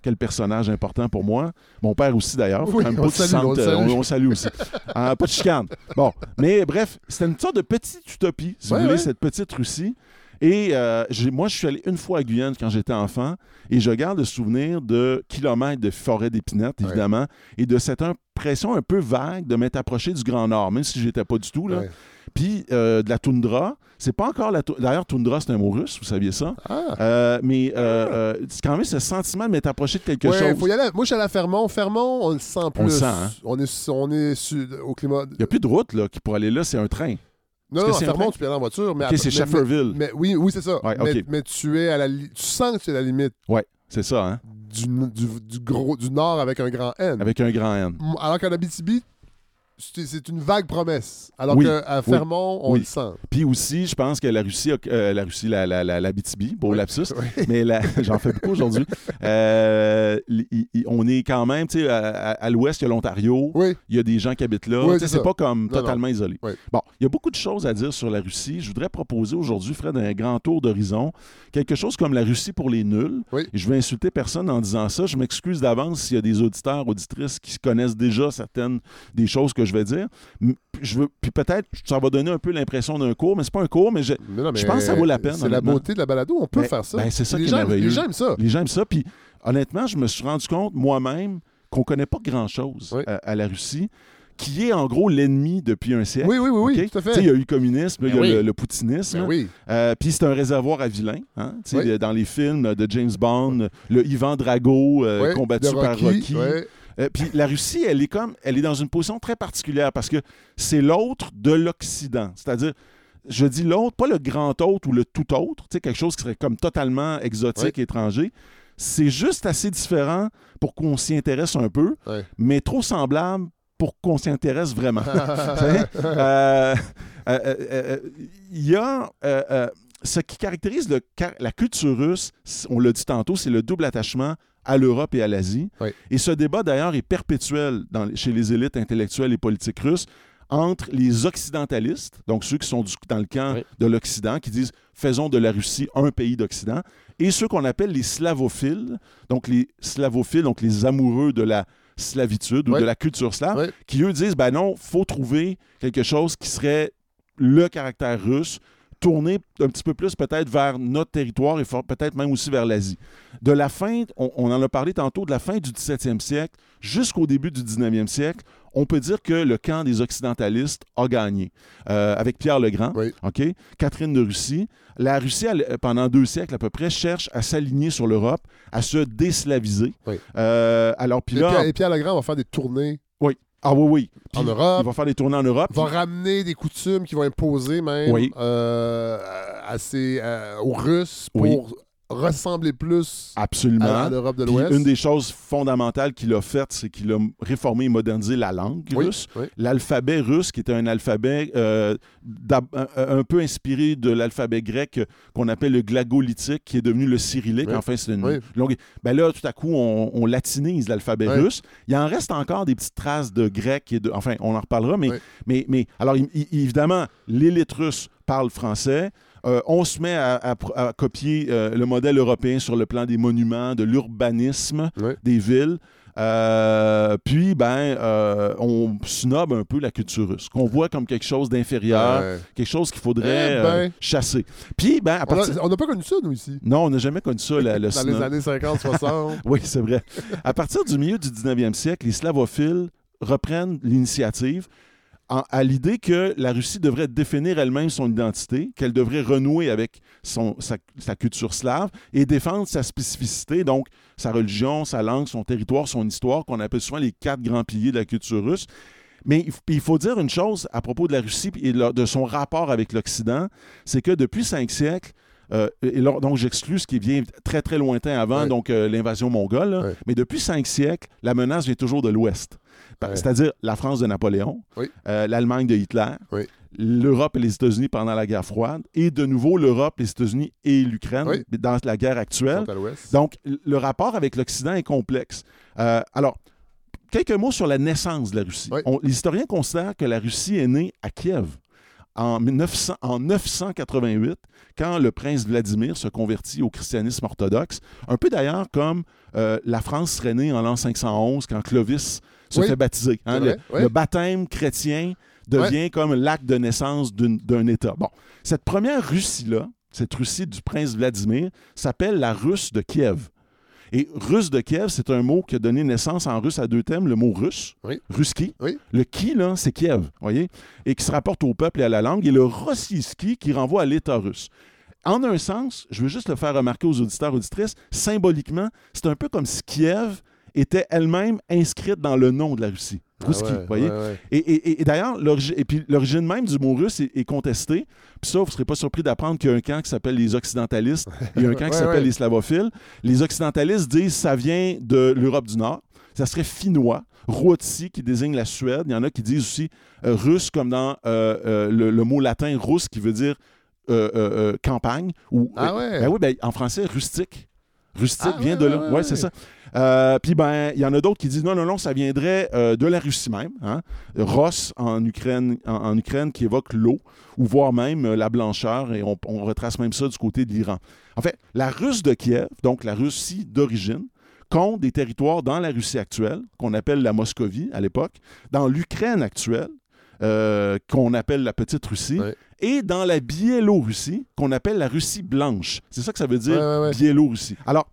quel, personnage important pour moi. Mon père aussi, d'ailleurs. Oui, on salue, on euh, salue. on- on salue aussi. [LAUGHS] Ah, pas de chicane. Bon, mais bref, c'était une sorte de petite utopie, si Ouais, vous voulez, ouais. cette petite Russie. Et euh, moi, je suis allé une fois à Guyane quand j'étais enfant et je garde le souvenir de kilomètres de forêt d'épinettes, Ouais. évidemment, et de cette impression un peu vague de m'être approché du Grand Nord, même si j'étais pas du tout. Là. Puis euh, de la toundra. C'est pas encore la. D'ailleurs, toundra, c'est un mot russe, vous saviez ça? Ah. Euh, mais euh, euh, c'est quand même ce sentiment de m'être approché de quelque Ouais, chose. faut y aller. Moi, je suis allé à Fermont. Fermont, on le sent plus. On le sent, hein? On est, on est su- au climat. Il n'y a plus de route là, qui pour aller là, c'est un train. Non, non, à Fermont, tu peux aller en voiture. Mais Ok, c'est mais- Shefferville. Mais, oui, oui, c'est ça. Ouais, mais, tu es à la tu sens que tu es à la limite Ouais, c'est ça, hein? du, du, du gros du nord avec un grand N. Avec un grand N. Alors qu'en Abitibi, c'est une vague promesse. Alors Oui. qu'à Oui. Fermont, on Oui. le sent. Puis aussi, je pense que la Russie, a- euh, la Russie, la, la, la, la BTB, Oui. lapsus, [LAUGHS] mais [LAUGHS] j'en fais beaucoup aujourd'hui. Euh, on est quand même, tu sais, à, l'ouest, il y a l'Ontario, il y a des gens qui habitent là. C'est pas comme Non, totalement isolé. Bon, il y a beaucoup de choses à dire sur la Russie. Je voudrais proposer aujourd'hui, Fred, un grand tour d'horizon, quelque chose comme la Russie pour les nuls. Et je vais insulter personne en disant ça. Je m'excuse d'avance s'il y a des auditeurs, auditrices qui connaissent déjà certaines des choses que je vais dire. Je veux, puis peut-être, ça va donner un peu l'impression d'un cours, mais c'est pas un cours, mais je- mais non, Je pense que ça vaut la peine, C'est la beauté de la balado. On peut Ben- faire ça. ben, c'est ça les qui est gens, merveilleux. Les gens aiment ça. les gens aiment ça. Puis honnêtement, je me suis rendu compte moi-même qu'on connaît pas grand-chose Oui. à, à la Russie, qui est en gros l'ennemi depuis un siècle. Oui, oui, oui, tout à fait. Il y a eu le communisme, il y a Ben oui. le, le poutinisme. Ben oui. Euh, Puis c'est un réservoir à vilains. hein? Dans les films de James Bond, le Ivan Drago euh, combattu par Rocky. Euh, Puis la Russie, elle est comme, elle est dans une position très particulière parce que c'est l'autre de l'Occident. C'est-à-dire, je dis l'autre, pas le grand autre ou le tout autre, tu sais, quelque chose qui serait comme totalement exotique, étranger. C'est juste assez différent pour qu'on s'y intéresse un peu, mais trop semblable pour qu'on s'y intéresse vraiment. [LAUGHS] Euh, euh, Il y a. ce qui caractérise le la culture russe, on l'a dit tantôt, c'est le double attachement à l'Europe et à l'Asie. Oui. Et ce débat, d'ailleurs, est perpétuel dans chez les élites intellectuelles et politiques russes entre les occidentalistes, donc ceux qui sont du- dans le camp Oui. de l'Occident, qui disent faisons de la Russie un pays d'Occident, et ceux qu'on appelle les slavophiles, donc les slavophiles, donc les amoureux de la slavitude ou Oui. de la culture slave, qui eux disent ben non, faut trouver quelque chose qui serait le caractère russe, tourner un petit peu plus peut-être vers notre territoire et peut-être même aussi vers l'Asie. De la fin, on, on en a parlé tantôt, de la fin du 17e siècle jusqu'au début du 19e siècle, on peut dire que le camp des occidentalistes a gagné. Euh, avec Pierre le Grand, Oui. Catherine de Russie. La Russie, elle, euh, pendant deux siècles à peu près, cherche à s'aligner sur l'Europe, à se déslaviser. Oui. Euh, alors, puis Et là... Pierre, et Pierre Legrand va faire des tournées Ah oui, oui. Puis en Europe. Il va faire des tournées en Europe. va ramener des coutumes qui vont imposer même Oui. euh, à ces- euh, aux Russes pour Oui. Ressembler plus Absolument. à, à l'Europe de l'Ouest. une des choses fondamentales qu'il a faites, c'est qu'il a réformé et modernisé la langue Oui, russe. oui. L'alphabet russe, qui était un alphabet euh, un, peu inspiré de l'alphabet grec qu'on appelle le glagolitique, qui est devenu le cyrillique. Oui. Enfin, c'est une longue. Ben là, tout à coup, on, on latinise l'alphabet russe. Il en reste encore des petites traces de grec et de. Enfin, on en reparlera, mais, mais, mais alors, il- il- évidemment, l'élite russe parle français. Euh, on se met à, à pr- à copier euh, le modèle européen sur le plan des monuments, de l'urbanisme Oui. des villes. Euh, puis, ben, on snob un peu la culture russe, qu'on voit comme quelque chose d'inférieur, Ouais. quelque chose qu'il faudrait Eh ben. chasser. Puis, ben, à On a- partir... On n'a pas connu ça, nous, ici. Non, on n'a jamais connu ça, la- le [LAUGHS] Dans les années 50-60. [LAUGHS] Oui, c'est vrai. À partir du milieu du 19e siècle, les slavophiles reprennent l'initiative à l'idée que la Russie devrait définir elle-même son identité, qu'elle devrait renouer avec son, sa, sa culture slave et défendre sa spécificité, donc sa religion, sa langue, son territoire, son histoire, qu'on appelle souvent les quatre grands piliers de la culture russe. Mais il faut dire une chose à propos de la Russie et de son rapport avec l'Occident, c'est que depuis cinq siècles, euh, et donc j'exclus ce qui vient très très lointain avant, donc euh, l'invasion mongole, là. Mais depuis cinq siècles, la menace vient toujours de l'Ouest. Ouais. C'est-à-dire la France de Napoléon, Oui. euh, l'Allemagne de Hitler, Oui. l'Europe et les États-Unis pendant la guerre froide, et de nouveau l'Europe, les États-Unis et l'Ukraine Oui. dans la guerre actuelle. Donc, le rapport avec l'Occident est complexe. Euh, alors, quelques mots sur la naissance de la Russie. On- les historiens considèrent que la Russie est née à Kiev en, 1900 en 988, quand le prince Vladimir se convertit au christianisme orthodoxe. Un peu d'ailleurs comme euh, la France serait née en l'an 511, quand Clovis se Oui. fait baptiser. hein. Le, vrai, oui. le baptême chrétien devient comme l'acte de naissance d'un État. Bon, cette première Russie-là, cette Russie du prince Vladimir, s'appelle la Russe de Kiev. Et russe de Kiev, c'est un mot qui a donné naissance en russe à deux thèmes, le mot russe, Oui. ruski. Oui. Le qui, là, c'est Kiev, voyez, et qui se rapporte au peuple et à la langue, et le rossiski qui renvoie à l'État russe. En un sens, je veux juste le faire remarquer aux auditeurs auditrices, symboliquement, c'est un peu comme si Kiev était elle-même inscrite dans le nom de la Russie. Rouski, Ah ouais, vous voyez? ouais, ouais. Et, et- et d'ailleurs, l'origine même du mot russe est, est contestée. Puis ça, vous ne serez pas surpris d'apprendre qu'il y a un camp qui s'appelle les occidentalistes [LAUGHS] et un camp qui s'appelle les slavophiles. Les occidentalistes disent que ça vient de l'Europe du Nord. Ça serait finnois. Ruotsi qui désigne la Suède. Il y en a qui disent aussi euh, russe comme dans euh, euh, le, le mot latin russe qui veut dire euh, euh, euh, campagne. Ou, Ah ouais? Ben oui, ben, en français, rustique. Rustique Ah vient ouais, de là. Ouais, ouais. c'est ça. Euh, Puis, ben, il y en a d'autres qui disent non, non, non, ça viendrait euh, de la Russie même. Hein? Ross en Ukraine, en, en Ukraine qui évoque l'eau, ou voire même euh, la blancheur, et on, on retrace même ça du côté de l'Iran. En fait, la Russe de Kiev, donc la Russie d'origine, compte des territoires dans la Russie actuelle, qu'on appelle la Moscovie à l'époque, dans l'Ukraine actuelle, euh, qu'on appelle la Petite Russie. Et dans la Biélorussie, qu'on appelle la Russie blanche. C'est ça que ça veut dire, Ouais, ouais, ouais. Biélorussie. Alors,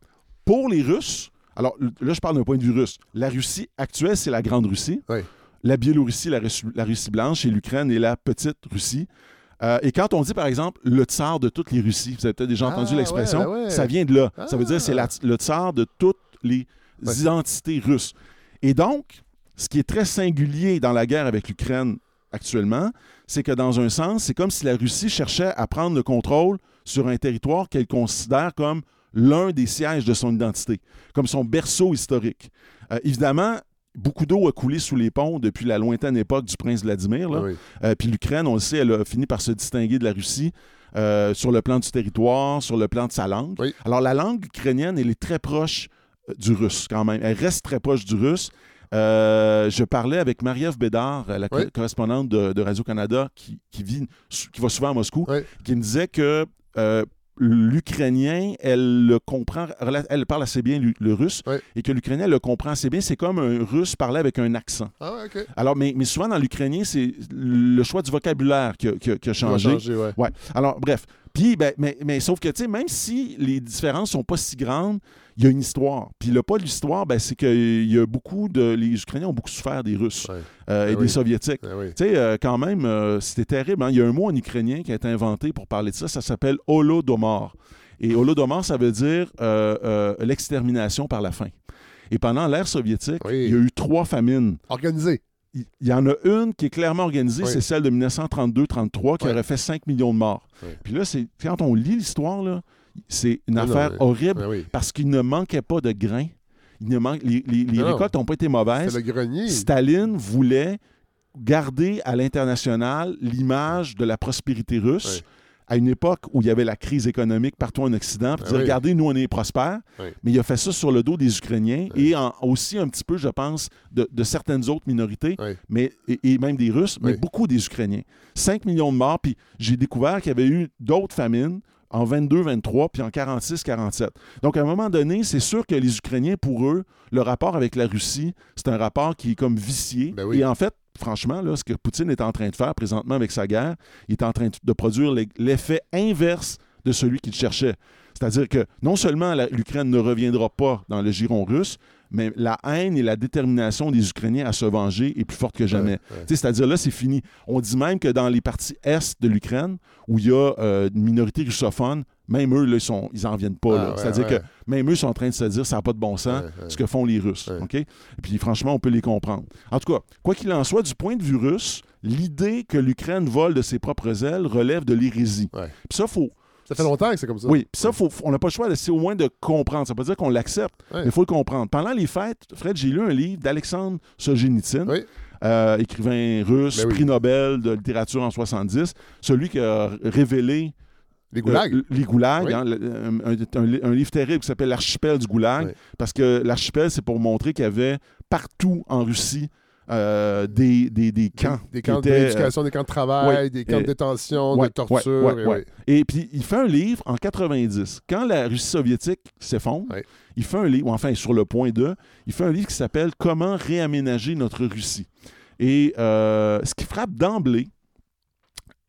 pour les Russes, alors là, je parle d'un point de vue russe. La Russie actuelle, c'est la Grande Russie. La Biélorussie, la Russie, la Russie blanche, et l'Ukraine est la Petite Russie. Euh, et quand on dit, par exemple, le tsar de toutes les Russies, vous avez peut-être déjà entendu Ah, l'expression, ouais, ouais. ça vient de là. Ça veut Ah. dire c'est la- le tsar de toutes les Ouais. identités russes. Et donc, ce qui est très singulier dans la guerre avec l'Ukraine actuellement, c'est que dans un sens, c'est comme si la Russie cherchait à prendre le contrôle sur un territoire qu'elle considère comme l'un des sièges de son identité, comme son berceau historique. Euh, évidemment, beaucoup d'eau a coulé sous les ponts depuis la lointaine époque du prince Vladimir. là. Oui. Euh, puis l'Ukraine, on le sait, elle a fini par se distinguer de la Russie euh, sur le plan du territoire, sur le plan de sa langue. Oui. Alors la langue ukrainienne, elle est très proche du russe quand même. Elle reste très proche du russe. Euh, je parlais avec Marie-Ève Bédard, la co- Oui. correspondante de, de Radio-Canada qui, qui, vit, qui va souvent à Moscou, Oui. qui me disait que euh, l'Ukrainien, elle le comprend, elle parle assez bien le, russe, Oui. et que l'Ukrainien le comprend assez bien. C'est comme un russe parler avec un accent. Ah ouais, OK. Alors, mais, mais souvent dans l'ukrainien, c'est le choix du vocabulaire qui a, qui a- qui a changé. changer, ouais. Ouais. Alors, bref. Puis, ben, mais, mais sauf que, tu sais, même si les différences sont pas si grandes, il y a une histoire. Puis le pas de l'histoire, ben, c'est qu'il y a beaucoup de. Les Ukrainiens ont beaucoup souffert des Russes Ouais. euh, et Ah des oui. Soviétiques. Ah oui. Tu sais, euh, quand même, euh, c'était terrible. hein. Il y a un mot en ukrainien qui a été inventé pour parler de ça. Ça s'appelle holodomor. Et holodomor, ça veut dire l'extermination par la faim. Et pendant l'ère soviétique, Oui. il y a eu trois famines Organisé. Il y en a une qui est clairement organisée, Oui. c'est celle de 1932-33 qui Oui. aurait fait 5 millions de morts. Oui. Puis là, c'est quand on lit l'histoire, là, c'est une non, affaire horrible oui. parce qu'il ne manquait pas de grains. Il ne manque, les les- les Non. récoltes n'ont pas été mauvaises. C'est le grenier. Staline voulait garder à l'international l'image de la prospérité russe. À une époque où il y avait la crise économique partout en Occident, Ah dire, oui. regardez, nous, on est prospères, Oui. mais il a fait ça sur le dos des Ukrainiens Oui. et en- aussi un petit peu, je pense, de, de certaines autres minorités, mais, et, et même des Russes, mais beaucoup des Ukrainiens. 5 millions de morts, puis j'ai découvert qu'il y avait eu d'autres famines en 22, 23, puis en 46, 47. Donc, à un moment donné, c'est sûr que les Ukrainiens, pour eux, le rapport avec la Russie, c'est un rapport qui est comme vicié. Ben oui. Et en fait, franchement, là, ce que Poutine est en train de faire présentement avec sa guerre, il est en train de produire l'e- l'effet inverse de celui qu'il cherchait. C'est-à-dire que non seulement l'Ukraine ne reviendra pas dans le giron russe, mais la haine et la détermination des Ukrainiens à se venger est plus forte que jamais. Ouais, ouais. C'est-à-dire là, c'est fini. On dit même que dans les parties est de l'Ukraine, où il y a euh, une minorité russophone, même eux, là, ils, sont, ils en viennent pas. Ah, ouais, C'est-à-dire ouais. que même eux sont en train de se dire ça n'a pas de bon sens Ouais, ce que font les Russes. OK? Et puis franchement, on peut les comprendre. En tout cas, quoi qu'il en soit, du point de vue russe, l'idée que l'Ukraine vole de ses propres ailes relève de l'hérésie. Puis ça, faut. Ça fait longtemps que c'est comme ça. Oui, puis ça, faut, on n'a pas le choix, c'est au moins de comprendre. Ça veut pas dire qu'on l'accepte, mais il faut le comprendre. Pendant les fêtes, Fred, j'ai lu un livre d'Alexandre Solzhenitsyn, Oui. euh, écrivain russe, Ben oui. prix Nobel de littérature en 70, celui qui a révélé Les goulags? euh, les goulags, Oui. hein, un, un- un livre terrible qui s'appelle L'archipel du goulag, Oui. parce que l'archipel, c'est pour montrer qu'il y avait partout en Russie euh, des, des, des camps. Des camps d'éducation, des camps de travail, des camps de détention, ouais, de torture. ouais, et puis, il fait un livre en 90. Quand la Russie soviétique s'effondre, il fait un livre, ou enfin, sur le point 2, il fait un livre qui s'appelle Comment réaménager notre Russie. Et euh, ce qui frappe d'emblée,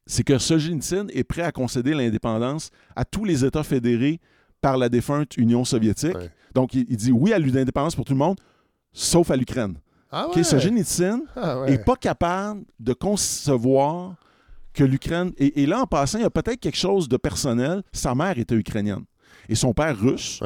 c'est que Solzhenitsyn est prêt à concéder l'indépendance à tous les États fédérés par la défunte Union soviétique. Ouais. Donc, il, il dit oui à l'indépendance pour tout le monde, sauf à l'Ukraine. Ah ouais. Solzhenitsyn Ah ouais. pas capable de concevoir que l'Ukraine. Et, et là, en passant, il y a peut-être quelque chose de personnel. Sa mère était ukrainienne et son père russe.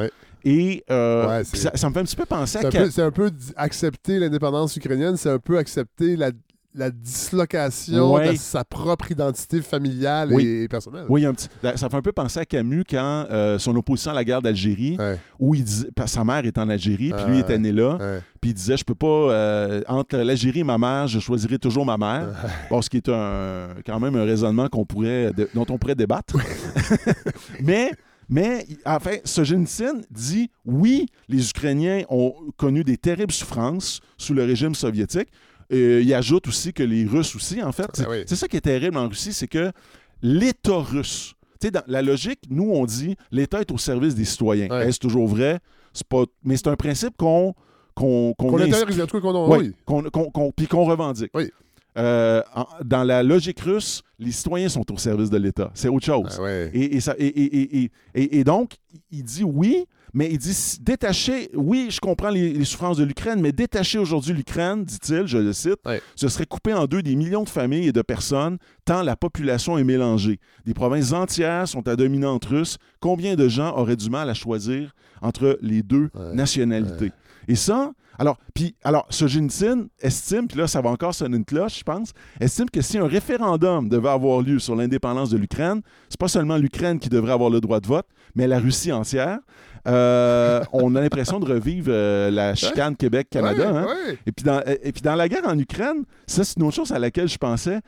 Et euh, Ouais, ça, ça me fait un petit peu penser à... c'est un peu accepter l'indépendance ukrainienne, c'est un peu accepter la, la dislocation Ouais. de sa propre identité familiale Oui. et personnelle. Oui, un petit... ça fait un peu penser à Camus quand euh, son opposition à la guerre d'Algérie, Ouais, où il disait, sa mère est en Algérie, puis lui était né là, ouais. puis il disait je peux pas euh, entre l'Algérie et ma mère, je choisirai toujours ma mère. Bon, ce qui est un quand même un raisonnement qu'on pourrait de- dont on pourrait débattre. [LAUGHS] mais mais enfin, Solzhenitsyn dit oui, les Ukrainiens ont connu des terribles souffrances sous le régime soviétique. Euh, il ajoute aussi que les Russes aussi, en fait. C'est Ben oui. c'est ça qui est terrible en Russie, c'est que l'État russe, tu sais, dans la logique, nous, on dit l'État est au service des citoyens. Ouais. Est-ce toujours vrai? Pas... Mais c'est un principe qu'on qu'on qu'on cas, qu'on a- oui, puis qu'on revendique. Oui. Euh, en- dans la logique russe, les citoyens sont au service de l'État. C'est autre chose. Ah ouais. Et, et ça, et, et- et- et- et- et donc, il dit oui, mais il dit détacher, oui, je comprends les, les souffrances de l'Ukraine, mais détacher aujourd'hui l'Ukraine, dit-il, je le cite, ce serait couper en deux des millions de familles et de personnes, tant la population est mélangée. Des provinces entières sont à dominante russe. Combien de gens auraient du mal à choisir entre les deux nationalités? Et ça, alors, puis, alors, estime, puis là, ça va encore sonner une cloche, je pense, estime que si un référendum devait avoir lieu sur l'indépendance de l'Ukraine, c'est pas seulement l'Ukraine qui devrait avoir le droit de vote, mais la Russie entière. Euh, on a l'impression de revivre euh, la chicane Québec-Canada. Ouais, hein. ouais. Et puis, dans, et puis dans la guerre en Ukraine, ça, c'est une autre chose à laquelle je pensais.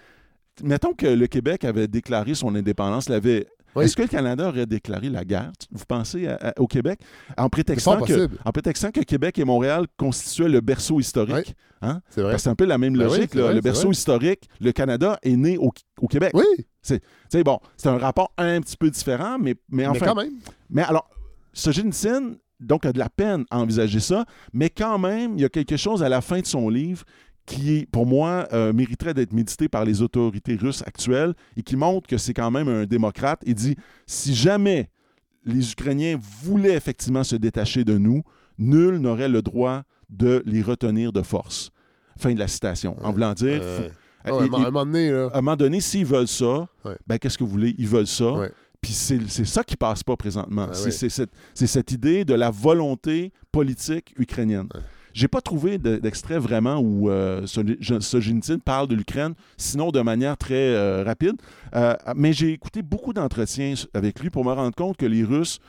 Mettons que le Québec avait déclaré son indépendance, l'avait. Oui. Est-ce que le Canada aurait déclaré la guerre, vous pensez, à- à- au Québec, en C'est prétextant, que, en prétextant que Québec et Montréal constituaient le berceau historique? Hein? C'est vrai. C'est un peu la même Ben logique. oui, c'est là. vrai, le c'est berceau historique, le Canada est né au, au Québec. Oui, sais, bon, c'est un rapport un petit peu différent, mais, mais mais enfin. quand même. Mais alors, Solzhenitsyn, donc, a de la peine à envisager ça, mais quand même, il y a quelque chose à la fin de son livre qui, pour moi, euh, mériterait d'être médité par les autorités russes actuelles et qui montre que c'est quand même un démocrate. Il dit, si jamais les Ukrainiens voulaient effectivement se détacher de nous, nul n'aurait le droit de les retenir de force. Fin de la citation. En voulant dire, Euh, faut- ouais, et- à un moment donné, là. à un moment donné, s'ils veulent ça, Ouais. ben qu'est-ce que vous voulez? Ils veulent ça. Ouais. Puis c'est ça qui passe pas présentement. Ah c'est cette, cette idée de la volonté politique ukrainienne. Ouais. J'ai pas trouvé de- d'extrait vraiment où euh, Solzhenitsyn parle de l'Ukraine, sinon de manière très euh, rapide. Euh, mais j'ai écouté beaucoup d'entretiens avec lui pour me rendre compte que les Russes,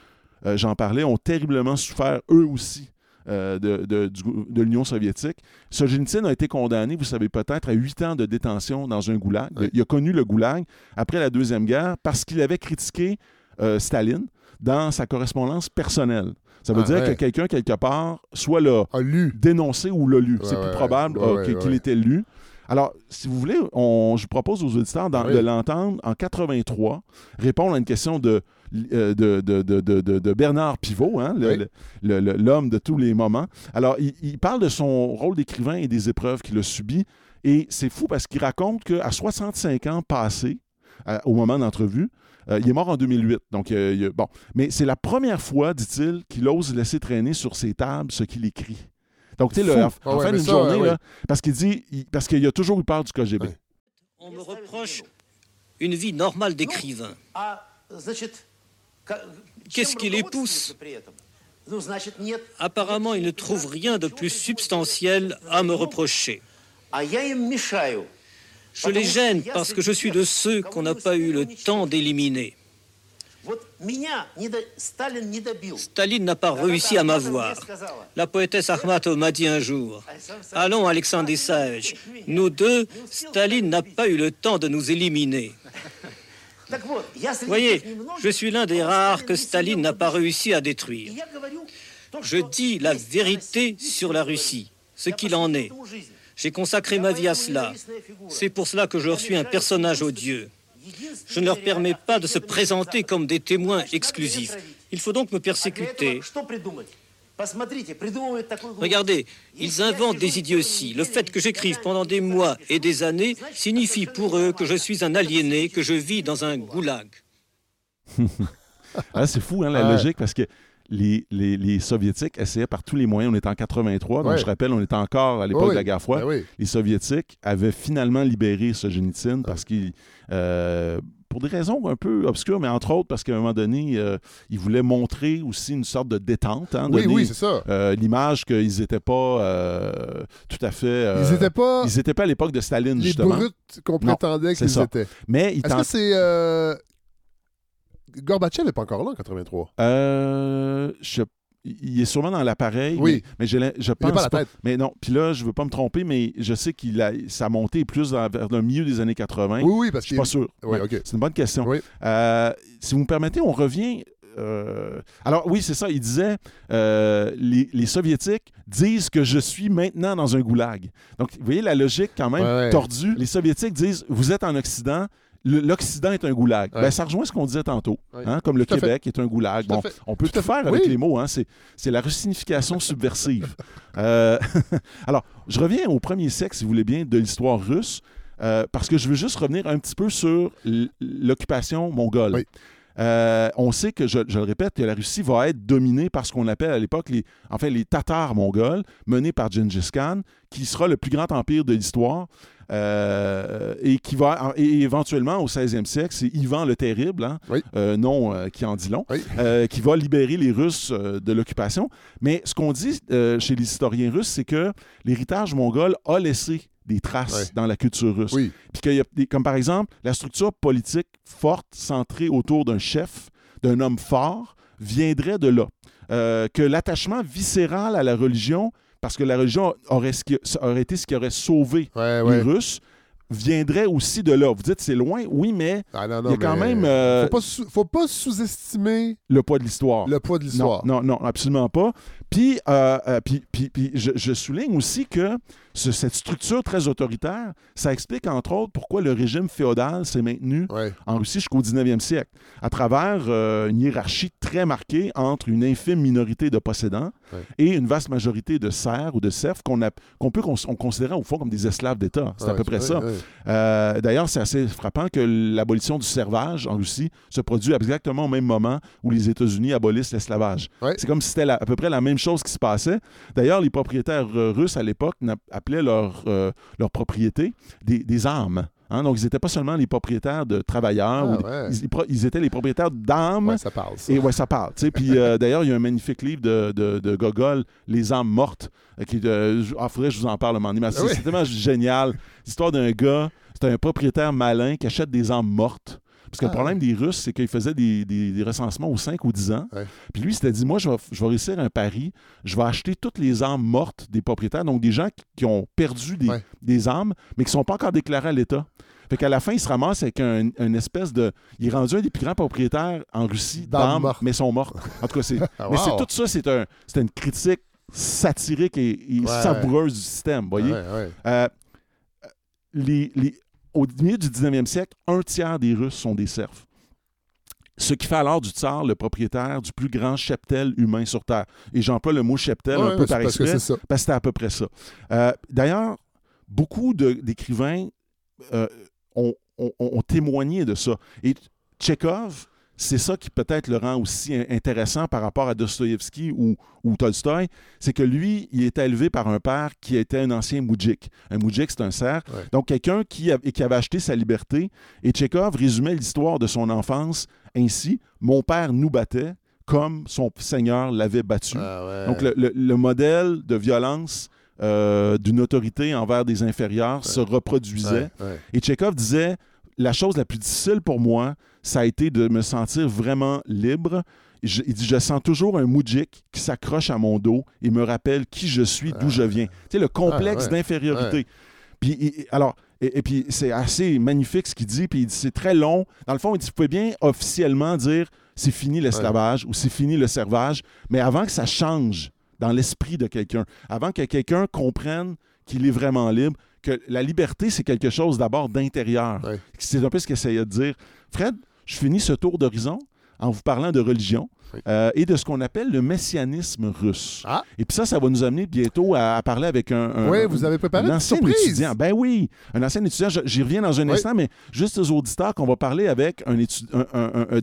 euh, j'en parlais, ont terriblement souffert eux aussi euh, de, de- du- de l'Union soviétique. Solzhenitsyn a été condamné, vous savez peut-être, à huit ans de détention dans un goulag. Oui. Il a connu le goulag après la Deuxième Guerre parce qu'il avait critiqué euh, Staline dans sa correspondance personnelle. Ça veut Ah, dire ouais. que quelqu'un, quelque part, soit l'a A lu. dénoncé ou l'a lu. Ouais, C'est ouais, plus probable euh, qu'il était lu. Alors, si vous voulez, on, je propose aux auditeurs Oui. de l'entendre en 83, répondre à une question de, euh, de, de- de- de- de- de Bernard Pivot, hein, Oui. l'homme de tous les moments. Alors, il, il parle de son rôle d'écrivain et des épreuves qu'il a subies. Et c'est fou parce qu'il raconte qu'à 65 ans passés, euh, au moment d'entrevue, euh, il est mort en 2008. Donc, euh, il bon. Mais c'est la première fois, dit-il, qu'il ose laisser traîner sur ses tables ce qu'il écrit. Donc, tu sais, en, Ah ouais, fin d'une journée, ouais. là, parce qu'il dit, il- parce qu'il a toujours eu peur du KGB. Ouais. On me reproche une vie normale d'écrivain. Qu'est-ce qui les pousse Apparemment, il ne trouve rien de plus substantiel à me reprocher. Je les gêne parce que je suis de ceux qu'on n'a pas eu le temps d'éliminer. Staline n'a pas réussi à m'avoir. La poétesse Akhmatov m'a dit un jour Allons, Alexandre Issaevich, nous deux, Staline n'a pas eu le temps de nous éliminer. [LAUGHS] Voyez, je suis l'un des rares que Staline n'a pas réussi à détruire. Je dis la vérité sur la Russie, ce qu'il en est. J'ai consacré ma vie à cela. C'est pour cela que je suis un personnage odieux. Je ne leur permets pas de se présenter comme des témoins exclusifs. Il faut donc me persécuter. Regardez, ils inventent des idioties. Le fait que j'écrive pendant des mois et des années signifie pour eux que je suis un aliéné, que je vis dans un goulag. [LAUGHS] Ah, c'est fou, hein, la Ouais. logique, parce que les, les- les Soviétiques essayaient par tous les moyens. On était en 83, donc Ouais. je rappelle, on était encore à l'époque Oui, de la guerre froide. Ben oui. les Soviétiques avaient finalement libéré Solzhenitsyn parce qu'il, euh, pour des raisons un peu obscures, mais entre autres parce qu'à un moment donné, euh, il voulait montrer aussi une sorte de détente. Hein, Oui, oui, c'est ça. euh, l'image qu'ils n'étaient pas euh, tout à fait. Ils n'étaient pas ils étaient pas à l'époque de Staline, les justement. brutes qu'on prétendait qu'ils étaient. Mais ils Est-ce que c'est. Gorbatchev n'est pas encore là en 83. Euh, je- il est sûrement dans l'appareil. Oui. Mais, mais je, je pense pas la pas. tête. Mais non, puis là, je veux pas me tromper, mais je sais qu'il a sa montée est plus dans- vers le milieu des années 80. Oui, oui, parce Je que. suis pas sûr. Oui. C'est une bonne question. Oui. Euh, si vous me permettez, on revient. euh, Alors oui, c'est ça. Il disait euh, les, les Soviétiques disent que je suis maintenant dans un goulag. Donc, vous voyez la logique quand même ouais. tordue. Les Soviétiques disent vous êtes en Occident. L'Occident est un goulag. Ouais. Ben, ça rejoint ce qu'on disait tantôt. Ouais. hein, comme le Tout à fait. Québec est un goulag. Bon, on peut Tout faire avec les mots. Hein. C'est la resignification subversive. [LAUGHS] Euh, [LAUGHS] Alors, je reviens au premier sexe, si vous voulez bien, de l'histoire russe, euh, parce que je veux juste revenir un petit peu sur l'occupation mongole. Oui. Euh, on sait que, je, je le répète, que la Russie va être dominée par ce qu'on appelle à l'époque les, enfin, les Tatars mongols, menés par Gengis Khan, qui sera le plus grand empire de l'histoire. Euh, et qui va et éventuellement au 16e siècle, c'est Ivan le Terrible, hein, Oui. euh, nom euh, qui en dit long, Oui. qui va libérer les Russes de l'occupation. Mais ce qu'on dit chez les historiens russes, c'est que l'héritage mongol a laissé des traces dans la culture russe. Puis qu'il y a des- comme par exemple la structure politique forte centrée autour d'un chef, d'un homme fort, viendrait de là. Que l'attachement viscéral à la religion, parce que la religion aurait, ce qui- aurait été ce qui aurait sauvé Ouais, les. Russes, viendrait aussi de là. Vous dites c'est loin, oui, mais Ah, non, il y a quand même euh, Faut pas, sous- faut pas sous-estimer le poids de l'histoire. le poids de Non, l'histoire. non, non, absolument pas. Puis, euh, euh, puis, puis- puis je, je souligne aussi que ce- cette structure très autoritaire, ça explique entre autres pourquoi le régime féodal s'est maintenu Ouais. en Russie jusqu'au 19e siècle, à travers euh, une hiérarchie très marquée entre une infime minorité de possédants Ouais. et une vaste majorité de serfs ou de serfs qu'on peut cons- on considérait au fond comme des esclaves d'État. C'est à peu près ça. Euh, D'ailleurs, c'est assez frappant que l'abolition du servage en Russie se produit exactement au même moment où les États-Unis abolissent l'esclavage. C'est comme si c'était à peu près la même chose qui se passait. D'ailleurs, les propriétaires euh, russes à l'époque appelaient leur, euh, leur propriété des, des âmes. Hein? Donc, ils n'étaient pas seulement les propriétaires de travailleurs, Ah, ou des- ouais. ils, étaient les propriétaires d'âmes. Ouais, ça parle, ça. Et ouais, ça parle. Puis euh, d'ailleurs, il y a un magnifique livre de, de, de Gogol, Les âmes mortes. euh, qui, euh, je- ah, je vous en parle un moment donné. mais c'est Ah oui. c'est tellement génial. L'histoire d'un gars, c'est un propriétaire malin qui achète des âmes mortes. Parce que Ah, le problème des Russes, c'est qu'ils faisaient des, des- des recensements aux 5 ou 10 ans. Ouais. Puis lui, il s'était dit, moi, je vais, je vais réussir un pari. Je vais acheter toutes les âmes mortes des propriétaires, donc des gens qui, qui ont perdu des, Ouais. des âmes, mais qui ne sont pas encore déclarés à l'État. Fait qu'à la fin, il se ramasse avec un, une espèce de... Il est rendu un des plus grands propriétaires en Russie mortes. mais sont mortes. En tout cas, c'est... [LAUGHS] Ah, Mais c'est tout ça, c'est un, c'est une critique satirique et, et Ouais. savoureuse du système, vous voyez? Euh, les, les- au milieu du 19e siècle, un tiers des Russes sont des serfs. Ce qui fait alors du tsar le propriétaire du plus grand cheptel humain sur Terre. Et j'emploie le mot cheptel Ouais, un peu par exprès, parce que c'était à peu près ça. Euh, D'ailleurs, beaucoup d'écrivains euh, ont, ont- ont témoigné de ça. Et Tchekhov, c'est ça qui peut-être le rend aussi in- intéressant par rapport à Dostoïevski ou, ou Tolstoï, c'est que lui, il est élevé par un père qui était un ancien moudjik. Un moudjik, c'est un serf. Ouais. Donc, quelqu'un qui, a- qui avait acheté sa liberté. Et Tchekhov résumait l'histoire de son enfance ainsi. Mon père nous battait comme son seigneur l'avait battu. Ah, ouais. Donc, le, le- le modèle de violence euh, d'une autorité envers des inférieurs se reproduisait. Et Tchekhov disait La chose la plus difficile pour moi, ça a été de me sentir vraiment libre. Je- il dit Je sens toujours un moudjik qui s'accroche à mon dos et me rappelle qui je suis, d'où je viens. Tu sais, le complexe Ah, ouais. d'infériorité. Ouais. Puis, il- alors, et, et puis c'est assez magnifique ce qu'il dit. Puis il dit c'est très long. Dans le fond, il dit vous pouvez bien officiellement dire c'est fini l'esclavage ou c'est fini le servage, mais avant que ça change dans l'esprit de quelqu'un, avant que quelqu'un comprenne qu'il est vraiment libre, que la liberté, c'est quelque chose d'abord d'intérieur. Ouais. C'est un peu ce qu'il essayait de dire. Fred, je finis ce tour d'horizon en vous parlant de religion Oui. euh, et de ce qu'on appelle le messianisme russe. Ah. Et puis ça, ça va nous amener bientôt à, à parler avec un, un- Ouais, vous avez préparé un une ancien surprise. étudiant. Ben oui, un ancien étudiant. J'y reviens dans un Oui. instant, mais juste aux auditeurs qu'on va parler avec un,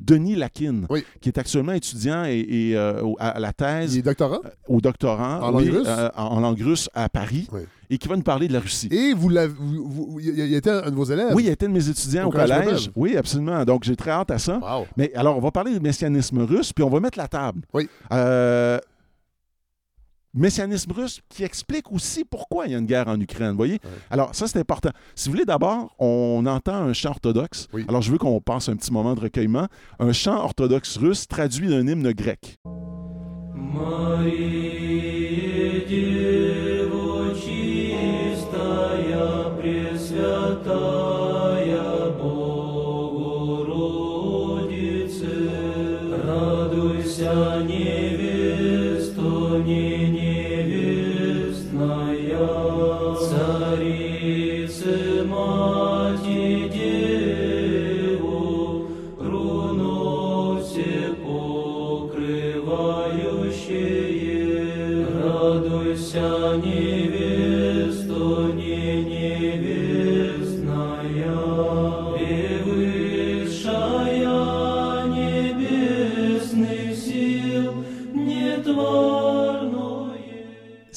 Denis Lakin, qui est actuellement étudiant et, et, euh, à, à la thèse Il est doctorat? au doctorat En langue russe? euh, en, en langue russe à Paris Oui et qui va nous parler de la Russie. Et vous l'avez. Il était un de vos élèves? Oui, il était de mes étudiants au, collège. Oui, absolument. Donc, j'ai très hâte à ça. Mais alors, on va parler du messianisme russe, puis on va mettre la table. Oui. Euh, messianisme russe qui explique aussi pourquoi il y a une guerre en Ukraine, Vous voyez? Alors, ça, c'est important. Si vous voulez, d'abord, on entend un chant orthodoxe. Oui. Alors, je veux qu'on passe un petit moment de recueillement. Un chant orthodoxe russe traduit d'un hymne grec. Marie,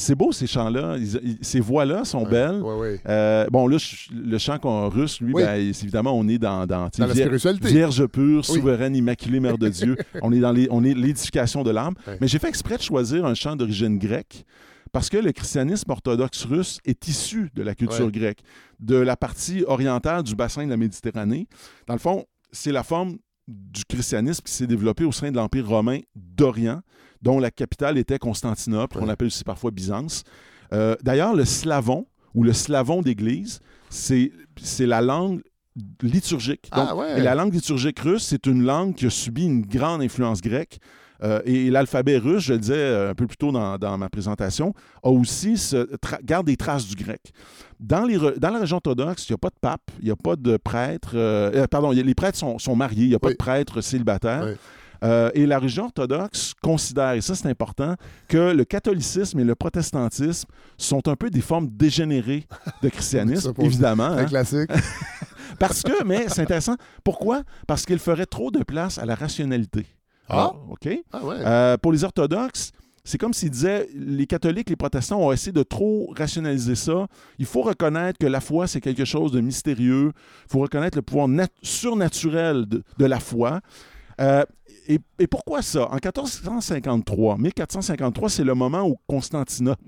C'est beau, ces chants-là. Ces voix-là sont belles. Euh, bon, là, le chant qu'on- russe, lui, Oui. ben, évidemment, on est dans, dans, la spiritualité. Vierge pure, Oui. souveraine, immaculée, Mère de Dieu. [LAUGHS] on est dans les- on est l'édification de l'âme. Mais j'ai fait exprès de choisir un chant d'origine grecque parce que le christianisme orthodoxe russe est issu de la culture grecque, de la partie orientale du bassin de la Méditerranée. Dans le fond, c'est la forme du christianisme qui s'est développé au sein de l'Empire romain d'Orient, dont la capitale était Constantinople, Ouais. on appelle aussi parfois Byzance. Euh, D'ailleurs, le slavon ou le slavon d'Église, c'est c'est la langue liturgique. Donc, Ah ouais. et la langue liturgique russe, c'est une langue qui a subi une grande influence grecque. Euh, et l'alphabet russe, je le disais euh, un peu plus tôt dans, dans ma présentation, a aussi ce garde des traces du grec. Dans, les dans la région orthodoxe, il n'y a pas de pape, il n'y a pas de prêtre. euh, pardon, il y a- les prêtres sont, sont mariés, il n'y a pas Oui. de prêtre célibataire. Oui. Euh, et la région orthodoxe considère, et ça c'est important, que le catholicisme et le protestantisme sont un peu des formes dégénérées de christianisme, [LAUGHS] évidemment. C'est hein. classique. [LAUGHS] Parce que, mais c'est intéressant. Pourquoi? Parce qu'il ferait trop de place à la rationalité. Ah. OK? Ah ouais. Euh, pour les orthodoxes, c'est comme s'ils disaient les catholiques, les protestants ont essayé de trop rationaliser ça. Il faut reconnaître que la foi, c'est quelque chose de mystérieux. Il faut reconnaître le pouvoir nat- surnaturel de, de la foi. Euh, et, et pourquoi ça? En 1453, 1453, c'est le moment où Constantinople,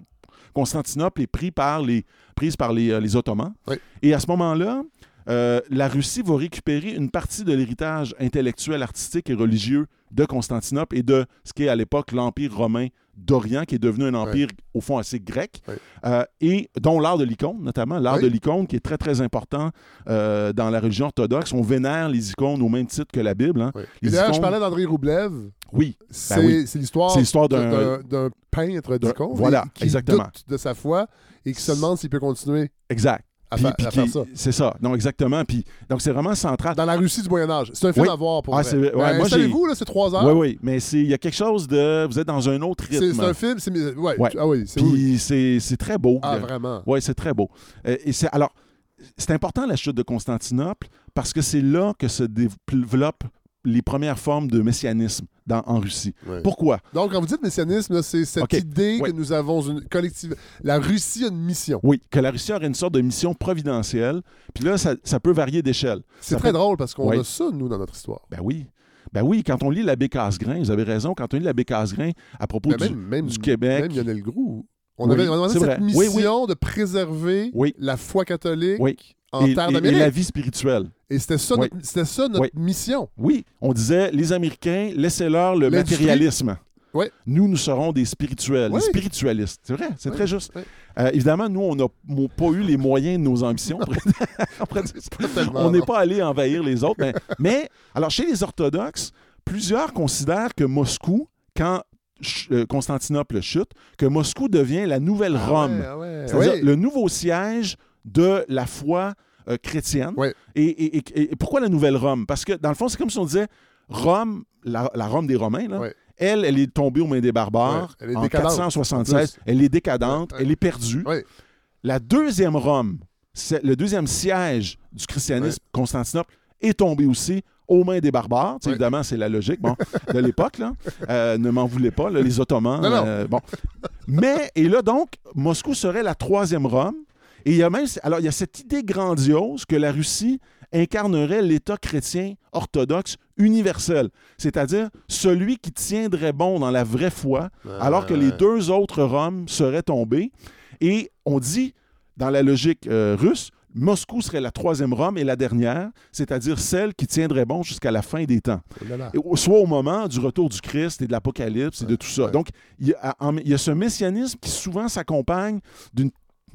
Constantinople est pris par les, prise par les, euh, les Ottomans. Oui. Et à ce moment-là, euh, la Russie va récupérer une partie de l'héritage intellectuel, artistique et religieux de Constantinople et de ce qui est à l'époque l'Empire romain d'Orient, qui est devenu un empire au fond assez grec, euh, et dont l'art de l'icône, notamment l'art Oui. de l'icône, qui est très très important euh, dans la religion orthodoxe. On vénère les icônes au même titre que la Bible. hein. Les je parlais d'André Roublev. Oui, C'est oui. c'est l'histoire d'un- peintre d'icône. voilà, qui exactement. doute de sa foi et qui se demande s'il peut continuer exact. À, Puis- fa- puis à faire ça. C'est ça. Non, exactement. Puis, donc, c'est vraiment central. Dans la Russie du Moyen-Âge. C'est un film Oui. à voir pour Ah, vrai. c'est- ouais, Ben, moi, j'ai- Installez-vous, là, c'est trois heures. Oui, oui. Mais il y a quelque chose de. Vous êtes dans un autre rythme. c'est un film. c'est- Ouais. Ouais. Ah oui, c'est oui. Puis c'est c'est très beau. Ah, Euh, vraiment. Oui, c'est très beau. Euh, et c'est alors c'est important la chute de Constantinople parce que c'est là que se développent les premières formes de messianisme dans, en Russie. Ouais. Pourquoi? Donc, quand vous dites messianisme, c'est cette idée Ouais. que nous avons une collective. La Russie a une mission. Oui, que la Russie aurait une sorte de mission providentielle. Puis là, ça, ça peut varier d'échelle. C'est très fait- drôle parce qu'on Ouais. a ça, nous, dans notre histoire. Ben oui. Ben oui, quand on lit l'abbé Casgrain, vous avez raison, quand on lit l'abbé Casgrain à propos Ben, du, même, même, du Québec. Même Lionel Groux. On Oui, avait on avait c'est cette vrai. Oui, oui. mission de préserver Oui. la foi catholique Oui. En et, terre et- et d'Amérique. la vie spirituelle. Et c'était ça, Oui. notre, c'était ça notre Oui. mission. Oui, on disait, les Américains, laissez-leur le matérialisme. Oui. Nous, nous serons des spirituels, des spiritualistes. C'est vrai, c'est très juste. Euh, évidemment, nous, on n'a pas eu les moyens de nos ambitions. [LAUGHS] [LAUGHS] On n'est pas allé envahir les autres. Mais, [LAUGHS] mais, alors, chez les orthodoxes, plusieurs considèrent que Moscou, quand euh, Constantinople chute, que Moscou devient la nouvelle Ah Rome. ouais, ah ouais. C'est-à-dire Oui. le nouveau siège de la foi euh, chrétienne. Et, et- et- et pourquoi la nouvelle Rome? Parce que, dans le fond, c'est comme si on disait Rome, la, la Rome des Romains, là, elle, elle est tombée aux mains des barbares elle est en décadente, 476. en plus. Elle est décadente, elle est perdue. La deuxième Rome, c'est le deuxième siège du christianisme, Constantinople, est tombé aussi. aux mains des barbares. Évidemment, c'est la logique bon, [LAUGHS] de l'époque. là. Euh, ne m'en voulez pas, là, les Ottomans. Non, non. euh, bon. Mais, et là, donc, Moscou serait la troisième Rome. Et il y a même, alors, il y a cette idée grandiose que la Russie incarnerait l'État chrétien orthodoxe universel, c'est-à-dire celui qui tiendrait bon dans la vraie foi, alors que les deux autres Roms seraient tombés. Et on dit, dans la logique euh, russe, Moscou serait la troisième Rome et la dernière, c'est-à-dire celle qui tiendrait bon jusqu'à la fin des temps. Oh là là. Soit au moment du retour du Christ et de l'Apocalypse et de tout ça. ouais. Donc, il y, a, il y a ce messianisme qui souvent s'accompagne d'une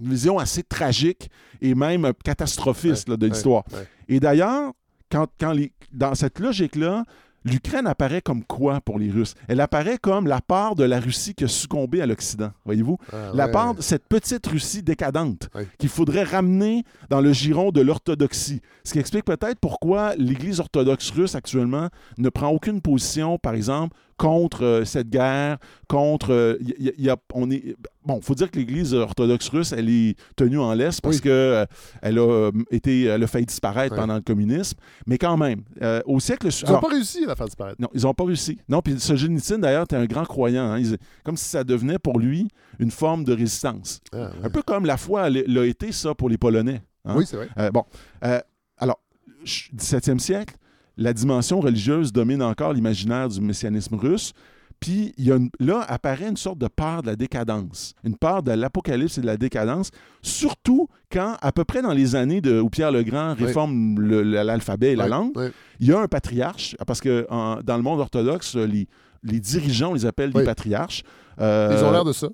vision assez tragique et même catastrophiste là, de l'histoire. Et d'ailleurs, quand, quand les- dans cette logique-là, l'Ukraine apparaît comme quoi pour les Russes? Elle apparaît comme la part de la Russie qui a succombé à l'Occident, voyez-vous? Ah, la ouais. part de cette petite Russie décadente qu'il faudrait ramener dans le giron de l'orthodoxie. Ce qui explique peut-être pourquoi l'Église orthodoxe russe actuellement ne prend aucune position, par exemple, contre euh, cette guerre, contre... euh, y- y- y a- on est, bon, faut dire que l'Église orthodoxe russe, elle est tenue en laisse parce Oui. que euh, elle a euh, été, elle a failli disparaître pendant le communisme, mais quand même, euh, au siècle... Ils n'ont pas réussi à la faire disparaître. Non, ils n'ont pas réussi. Non, puis Solzhenitsyn, d'ailleurs, était un grand croyant. hein. Comme si ça devenait pour lui une forme de résistance. Ah. Un peu comme la foi l'a été, ça, pour les Polonais. hein. Oui, c'est vrai. Euh, bon, euh, alors, ch- 17e siècle, la dimension religieuse domine encore l'imaginaire du messianisme russe. Puis il y a une- là apparaît une sorte de peur de la décadence, une peur de l'apocalypse et de la décadence, surtout quand, à peu près dans les années de, où Pierre le Grand réforme l'alphabet et la langue, il y a un patriarche, parce que en- dans le monde orthodoxe, les, les dirigeants, on les appelle des patriarches. Euh, Ils ont l'air de ça.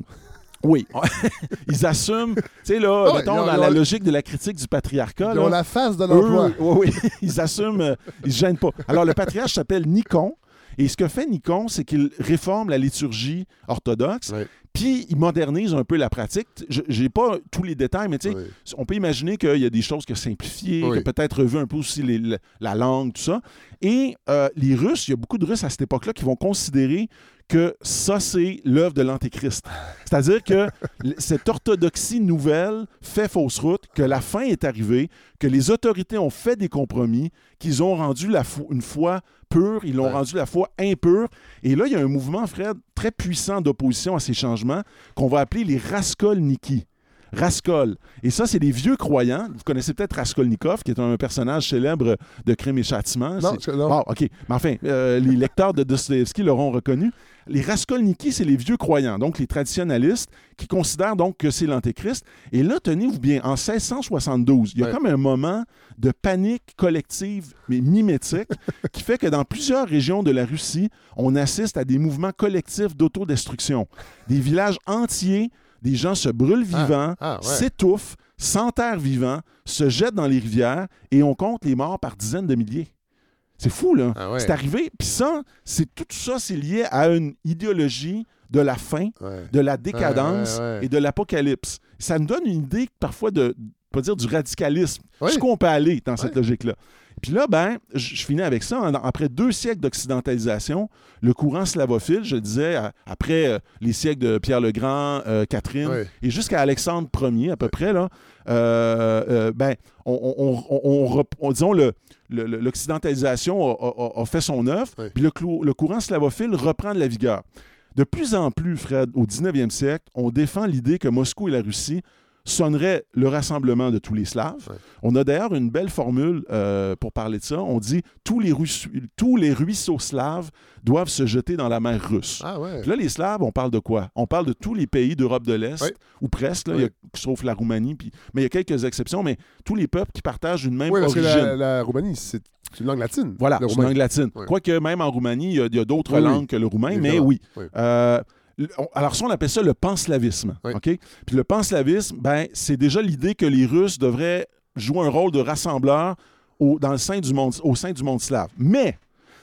Oui. [LAUGHS] ils assument, tu sais, là, ouais, mettons, ont- dans la ont- logique de la critique du patriarcat, Ils ont la face de l'emploi. oui, oui, [LAUGHS] ils assument, euh, ils se gênent pas. Alors, le patriarche s'appelle Nikon. Et ce que fait Nikon, c'est qu'il réforme la liturgie orthodoxe, Ouais. puis il modernise un peu la pratique. Je n'ai pas tous les détails, mais tu sais, Oui. on peut imaginer qu'il y a des choses qui ont simplifiées, Oui. qui ont peut-être revu un peu aussi les- la langue, tout ça. Et euh, les Russes, il y a beaucoup de Russes à cette époque-là qui vont considérer que ça, c'est l'œuvre de l'Antéchrist. C'est-à-dire que [LAUGHS] cette orthodoxie nouvelle fait fausse route, que la fin est arrivée, que les autorités ont fait des compromis, qu'ils ont rendu la fo- une foi pure, ils l'ont Ouais. rendu la foi impure. Et là, il y a un mouvement, Fred, très puissant d'opposition à ces changements qu'on va appeler les Raskolniki. Raskol. Et ça, c'est des vieux croyants. Vous connaissez peut-être Raskolnikov, qui est un personnage célèbre de Crime et Châtiment. Non, non. Bon, OK. Mais enfin, euh, les lecteurs de Dostoevsky l'auront reconnu. Les Raskolniki, c'est les vieux croyants, donc les traditionalistes, qui considèrent donc que c'est l'Antéchrist. Et là, tenez-vous bien, en 1672, il y a Ouais. comme un moment de panique collective, mais mimétique, [LAUGHS] qui fait que dans plusieurs régions de la Russie, on assiste à des mouvements collectifs d'autodestruction. Des villages entiers, des gens se brûlent Ah, vivants, ah, ouais. s'étouffent, s'enterrent vivants, se jettent dans les rivières et on compte les morts par dizaines de milliers. C'est fou, là. Ah ouais. C'est arrivé. Puis ça, c'est tout ça, c'est lié à une idéologie de la fin, Ouais. de la décadence et de l'apocalypse. Ça nous donne une idée parfois de, pas dire du radicalisme, jusqu'où on peut aller dans cette logique-là? Puis là, ben, je finis avec ça. En- Après deux siècles d'occidentalisation, le courant slavophile, je disais, à- après euh, les siècles de Pierre le Grand, euh, Catherine, et jusqu'à Alexandre Ier à peu près, là, euh, ben, on, on- on- on rep- on- disons, le- le- le- l'occidentalisation a, a- a fait son œuvre, puis le, le courant slavophile reprend de la vigueur. De plus en plus, Fred, au 19e siècle, on défend l'idée que Moscou et la Russie sonneraient le rassemblement de tous les Slaves. Ouais. On a d'ailleurs une belle formule euh, pour parler de ça. On dit tous les, ruisseaux, tous les ruisseaux slaves doivent se jeter dans la mer russe. Ah ouais. Puis là, les Slaves, on parle de quoi? On parle de tous les pays d'Europe de l'Est, ou presque, là, il y a- sauf la Roumanie, puis, mais il y a quelques exceptions, mais tous les peuples qui partagent une même parce que origine. la, la Roumanie, c'est une langue latine. Voilà, c'est une langue latine. Oui. Quoique même en Roumanie, il y a, d'autres Oui, langues que le roumain, mais oui. Oui. Euh, alors ça, on appelle ça le panslavisme. Oui. OK? Puis le panslavisme, ben, c'est déjà l'idée que les Russes devraient jouer un rôle de rassembleur au, dans le sein du monde, au sein du monde slave. Mais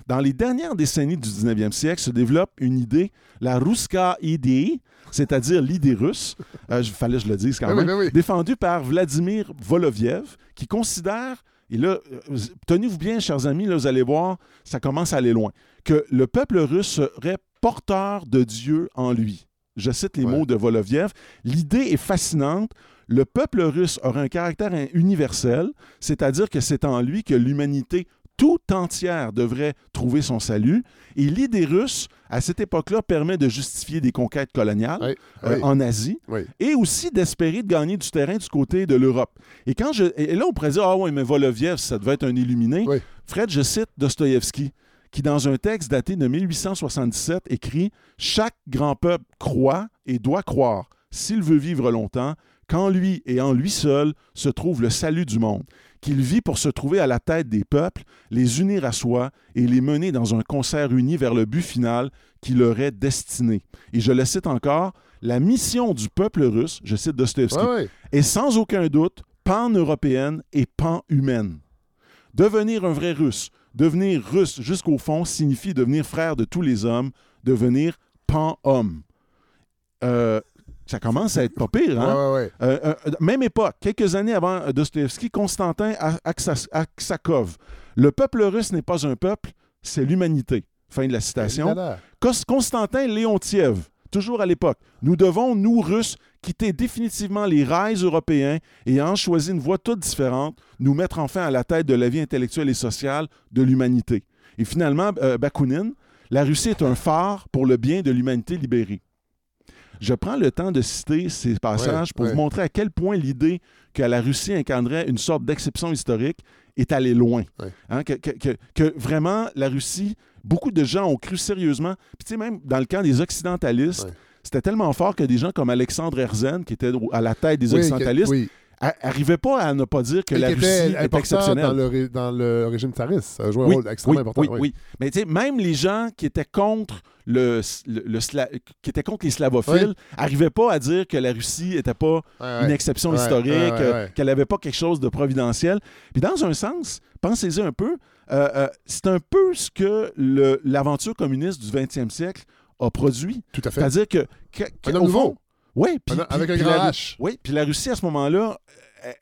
dans les dernières décennies du 19e siècle se développe une idée, la Ruska idée, c'est-à-dire l'idée russe, euh, il fallait que je le dise quand Oui, même, oui, oui. défendue par Vladimir Voloviev, qui considère, et là, euh, tenez-vous bien, chers amis, là, vous allez voir, ça commence à aller loin, que le peuple russe serait porteur de Dieu en lui. Je cite les Ouais. mots de Voloviev. L'idée est fascinante. Le peuple russe aurait un caractère universel, c'est-à-dire que c'est en lui que l'humanité tout entière devrait trouver son salut. Et l'idée russe, à cette époque-là, permet de justifier des conquêtes coloniales Oui, euh, oui, en Asie oui. et aussi d'espérer de gagner du terrain du côté de l'Europe. Et quand je et là on pourrait dire ah ouais mais Voloviev ça devait être un illuminé. Oui. Fred, je cite Dostoïevski qui dans un texte daté de 1877 écrit chaque grand peuple croit et doit croire s'il veut vivre longtemps qu'en lui et en lui seul se trouve le salut du monde, qu'il vit pour se trouver à la tête des peuples, les unir à soi et les mener dans un concert uni vers le but final qui leur est destiné. Et je le cite encore, la mission du peuple russe, je cite Dostoevsky, Ouais, ouais. est sans aucun doute pan-européenne et pan-humaine. Devenir un vrai russe, devenir russe jusqu'au fond signifie devenir frère de tous les hommes, devenir pan-homme. Euh, ça commence à être pas pire, hein? Ouais, ouais, ouais. Euh, euh, même époque, quelques années avant Dostoevsky, Constantin Aksakov. Le peuple russe n'est pas un peuple, c'est l'humanité. Fin de la citation. Constantin Léontiev, toujours à l'époque. Nous devons, nous, Russes, quitter définitivement les rails européens et ayant choisi une voie toute différente, nous mettre enfin à la tête de la vie intellectuelle et sociale de l'humanité. Et finalement, euh, Bakounine, la Russie est un phare pour le bien de l'humanité libérée. Je prends le temps de citer ces passages Ouais, pour ouais. vous montrer à quel point l'idée que la Russie incarnerait une sorte d'exception historique est allée loin. Ouais. Hein, que, que- que- que vraiment, la Russie, beaucoup de gens ont cru sérieusement. Puis tu sais, même dans le camp des occidentalistes. C'était tellement fort que des gens comme Alexandre Herzen, qui était à la tête des occidentalistes, oui. n'arrivaient pas à ne pas dire que Et la Russie était exceptionnelle. dans le, ré- dans le régime tsariste. Ça a joué un Oui, rôle extrêmement oui, important. oui, oui. oui. Mais tu sais, même les gens qui étaient contre le, le- le sla- qui étaient contre les slavophiles n'arrivaient pas à dire que la Russie n'était pas Ouais, une exception Ouais, historique, ouais, euh, qu'elle n'avait pas quelque chose de providentiel. Puis dans un sens, pensez-y un peu, euh, euh, c'est un peu ce que l'aventure communiste du 20e siècle a produit. Tout à fait. C'est-à-dire que, que- que- Un homme au nouveau. fond, oui, puis, avec un grand la, H. oui, puis la Russie à ce moment-là,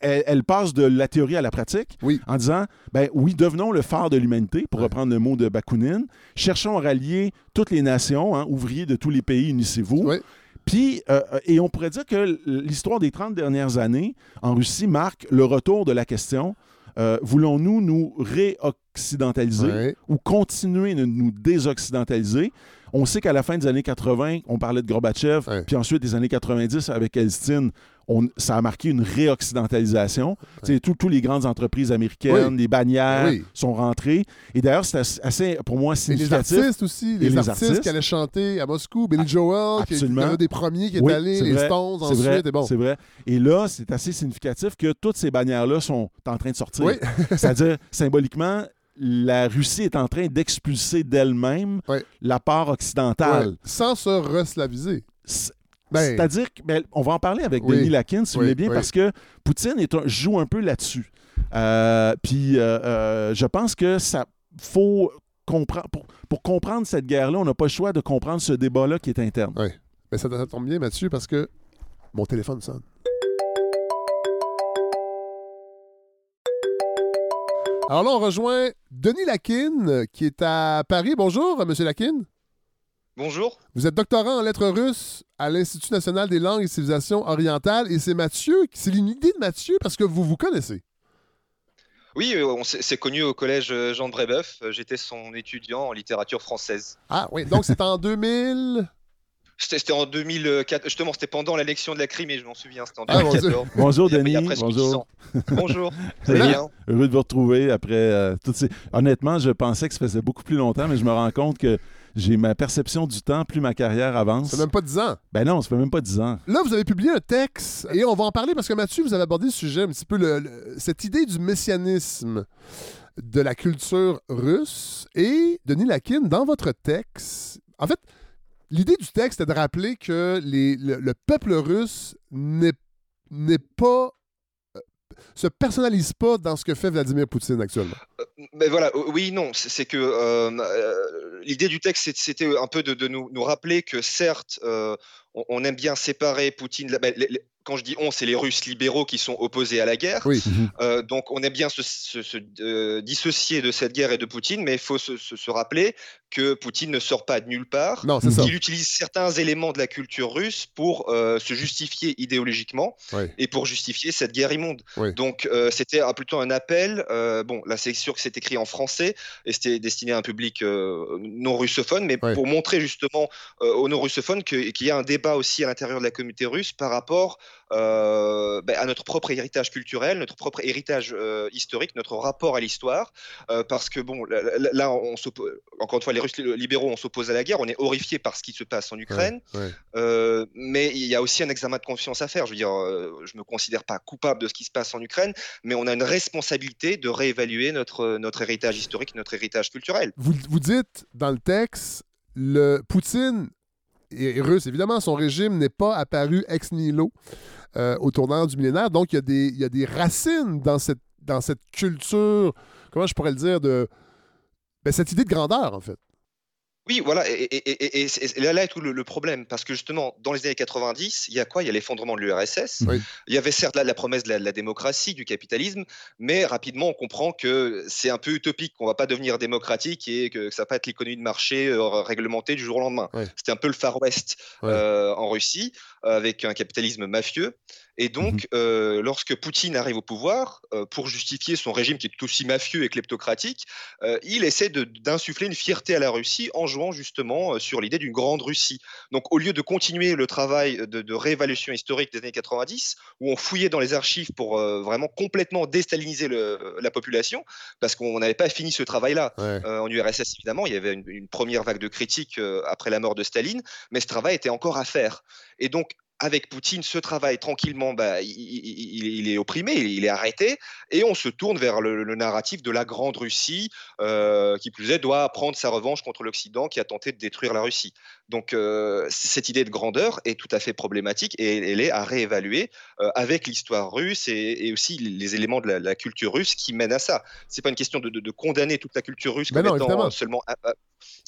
elle, elle passe de la théorie à la pratique Oui. en disant, ben oui, devenons le phare de l'humanité, pour Ouais. reprendre le mot de Bakounine. Cherchons à rallier toutes les nations, hein, ouvriers de tous les pays, unissez-vous. Oui. Puis, euh, et on pourrait dire que l'histoire des 30 dernières années en Russie marque le retour de la question euh, voulons-nous nous réoccidentaliser Ouais. ou continuer de nous désoccidentaliser? On sait qu'à la fin des années 80, on parlait de Gorbatchev, Ouais. puis ensuite des années 90 avec Elstine, on- ça a marqué une réoccidentalisation. Tout- Toutes les grandes entreprises américaines, Oui. les bannières Oui. sont rentrées. Et d'ailleurs, c'est assez- pour moi, Et les significatif. artistes aussi, les, artistes, artistes. qui allaient chanter à Moscou, Billy Joel, qui était un des premiers qui est Oui, allé, les vrai, Stones ensuite, vrai, et bon. c'est vrai. Et là, c'est assez significatif que toutes ces bannières-là sont en train de sortir. [LAUGHS] C'est-à-dire, symboliquement, la Russie est en train d'expulser d'elle-même Oui. la part occidentale. Ouais, Sans se reslaviser. Ben, C'est-à-dire que, ben, on va en parler avec Oui. Denis Lakin, si vous Oui, voulez bien, oui. parce que Poutine est un- joue un peu là-dessus. Euh, puis euh, euh, je pense que ça faut comprendre pour, pour comprendre cette guerre-là, on n'a pas le choix de comprendre ce débat-là qui est interne. mais ça, ça tombe bien, Mathieu, parce que mon téléphone sonne. Alors là, on rejoint Denis Lakin, euh, qui est à Paris. Bonjour, euh, Monsieur Lakin. Bonjour. Vous êtes doctorant en lettres russes à l'Institut national des langues et civilisations orientales. Et c'est Mathieu, c'est une idée de Mathieu parce que vous vous connaissez. Oui, euh, on s'est c'est connu au collège Jean de Brébeuf. J'étais son étudiant en littérature française. Ah oui, donc c'est en [LAUGHS] 2000. C'était en 2004. Justement, c'était pendant l'annexion de la Crimée, je m'en souviens. C'était en Ah, mon 2014. Bonjour Il y a- il y a Denis, bonjour. 10 ans. Bonjour. Bien Heureux de vous retrouver après euh, toutes ces... Honnêtement, je pensais que ça faisait beaucoup plus longtemps, mais je me rends compte que j'ai ma perception du temps, plus ma carrière avance. Ça fait même pas 10 ans. Ben non, ça fait même pas 10 ans. Là, vous avez publié un texte et on va en parler parce que Mathieu, vous avez abordé le sujet un petit peu, le- le- cette idée du messianisme de la culture russe. Et Denis Lakin, dans votre texte, en fait, l'idée du texte est de rappeler que les- le, le peuple russe n'est pas. euh, se personnalise pas dans ce que fait Vladimir Poutine actuellement. Mais voilà, euh, oui, non, c'est que euh, euh, l'idée du texte, c'était un peu de, de nous, nous rappeler que certes, euh, on, on aime bien séparer Poutine. la- ben, les- les- quand je dis on, c'est les Russes libéraux qui sont opposés à la guerre. Oui. Euh, donc on aime bien se, se- se, euh, dissocier de cette guerre et de Poutine, mais il faut se, se- se rappeler que Poutine ne sort pas de nulle part, Non, c'est ça. qu'il utilise certains éléments de la culture russe pour euh, se justifier idéologiquement et pour justifier cette guerre immonde. Oui. Donc euh, c'était un- plutôt un appel. euh, bon, là c'est sûr que c'est écrit en français et c'était destiné à un public non russophone, mais pour montrer justement aux non russophones qu'il y a un débat aussi à l'intérieur de la communauté russe par rapport euh, ben, à notre propre héritage culturel, notre propre héritage euh, historique, notre rapport à l'histoire. Euh, parce que bon, là, là- on encore une fois, les Russes libéraux, on s'oppose à la guerre, on est horrifié par ce qui se passe en Ukraine. Ouais. Mais il y a aussi un examen de confiance à faire. Je veux dire, je me considère pas coupable de ce qui se passe en Ukraine, mais on a une responsabilité de réévaluer notre, notre héritage historique, notre héritage culturel. Vous, vous dites dans le texte, le Poutine est russe. Évidemment, son régime n'est pas apparu ex nihilo euh, au tournant du millénaire. Donc, il y a des, racines dans cette, dans cette culture, comment je pourrais le dire, de ben, cette idée de grandeur, en fait. Oui, voilà, et, et- et- et- et là, là est tout le, le problème, parce que justement, dans les années 90, il y a quoi? Il y a l'effondrement de l'URSS, Oui. il y avait certes la, la promesse de la, de la démocratie, du capitalisme, mais rapidement, on comprend que c'est un peu utopique, qu'on va pas devenir démocratique et que ça va pas être l'économie de marché euh, réglementée du jour au lendemain. Ouais. C'était un peu le Far West euh, en Russie, avec un capitalisme mafieux. Et donc, euh, lorsque Poutine arrive au pouvoir, euh, pour justifier son régime qui est tout aussi mafieux et kleptocratique, euh, il essaie d'insuffler une fierté à la Russie en jouant justement sur l'idée d'une grande Russie. Donc, au lieu de continuer le travail de, de réévaluation historique des années 90, où on fouillait dans les archives pour vraiment complètement déstaliniser le- la population, parce qu'on n'avait pas fini ce travail-là. Ouais. En URSS, évidemment, il y avait une, une première vague de critiques après la mort de Staline, mais ce travail était encore à faire. Et donc, avec Poutine, ce travail, tranquillement, bah, il, est opprimé, il, est arrêté, et on se tourne vers le, le narratif de la grande Russie, euh, qui plus est, doit prendre sa revanche contre l'Occident qui a tenté de détruire la Russie. Donc, euh, cette idée de grandeur est tout à fait problématique et elle est à réévaluer euh, avec l'histoire russe et, et aussi les éléments de la, la culture russe qui mènent à ça. C'est pas une question de, de- de condamner toute la culture russe Ben comme non, étant seulement.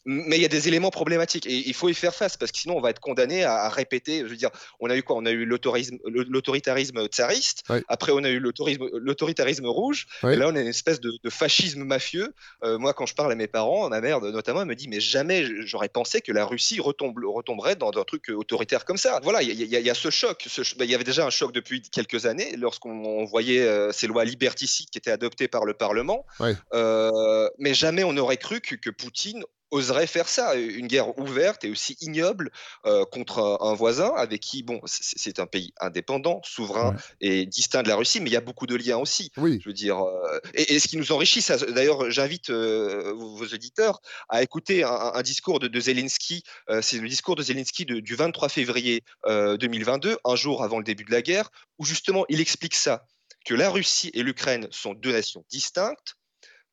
mais il y a des éléments problématiques et il faut y faire face parce que sinon on va être condamné à, à répéter. Je veux dire, on a eu quoi? On a eu l'autoritarisme tsariste. Après, on a eu l'autoritarisme rouge. Et là, on a une espèce de, de fascisme mafieux. Euh, moi, quand je parle à mes parents, ma mère notamment, elle me dit mais jamais j'aurais pensé que la Russie retombe, retomberait dans un truc autoritaire comme ça. Voilà, il y, a- y y ce choc. ce ben, Il y avait déjà un choc depuis quelques années lorsqu'on on voyait euh, ces lois liberticides qui étaient adoptées par le Parlement. Ouais. Euh, mais jamais on n'aurait cru que, que Poutine oserait faire ça, une guerre ouverte et aussi ignoble euh, contre un, un voisin avec qui, bon, c'est un pays indépendant, souverain Ouais. et distinct de la Russie, mais il y a beaucoup de liens aussi. Oui. Je veux dire, euh, et, et ce qui nous enrichit, d'ailleurs, j'invite euh, vos, vos auditeurs à écouter un, discours de, de Zelensky. c'est le discours de Zelensky de- du 23 février euh, 2022, un jour avant le début de la guerre, où justement il explique ça que la Russie et l'Ukraine sont deux nations distinctes.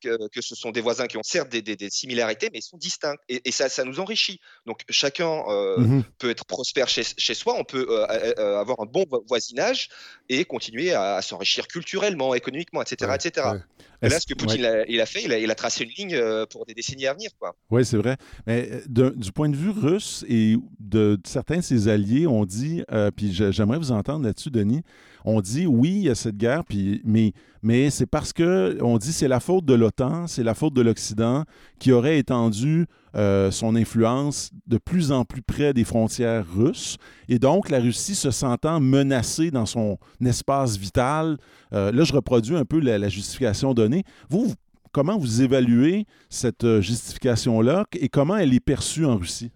Que, que ce sont des voisins qui ont certes des, des- des similarités, mais ils sont distincts. Et, et ça, ça nous enrichit. Donc chacun euh, Mhm. peut être prospère chez, chez soi, on peut euh, euh, avoir un bon vo- voisinage et continuer à, à s'enrichir culturellement, économiquement, etc. Ouais, etc. ouais. Et là, ce que Poutine a, il a fait, il a, il a tracé une ligne pour des décennies à venir. Oui, c'est vrai. Mais du point de vue russe et de, de certains de ses alliés, on dit, euh, puis j'aimerais vous entendre là-dessus, Denis, on dit oui, il y a cette guerre, puis, mais, mais c'est parce que on dit c'est la faute de l'OTAN, c'est la faute de l'Occident qui aurait étendu euh, son influence de plus en plus près des frontières russes. Et donc, la Russie se sentant menacée dans son espace vital, euh, là, je reproduis un peu la, justification donnée. Vous, vous- comment vous évaluez cette euh, justification-là? Et comment elle est perçue en Russie?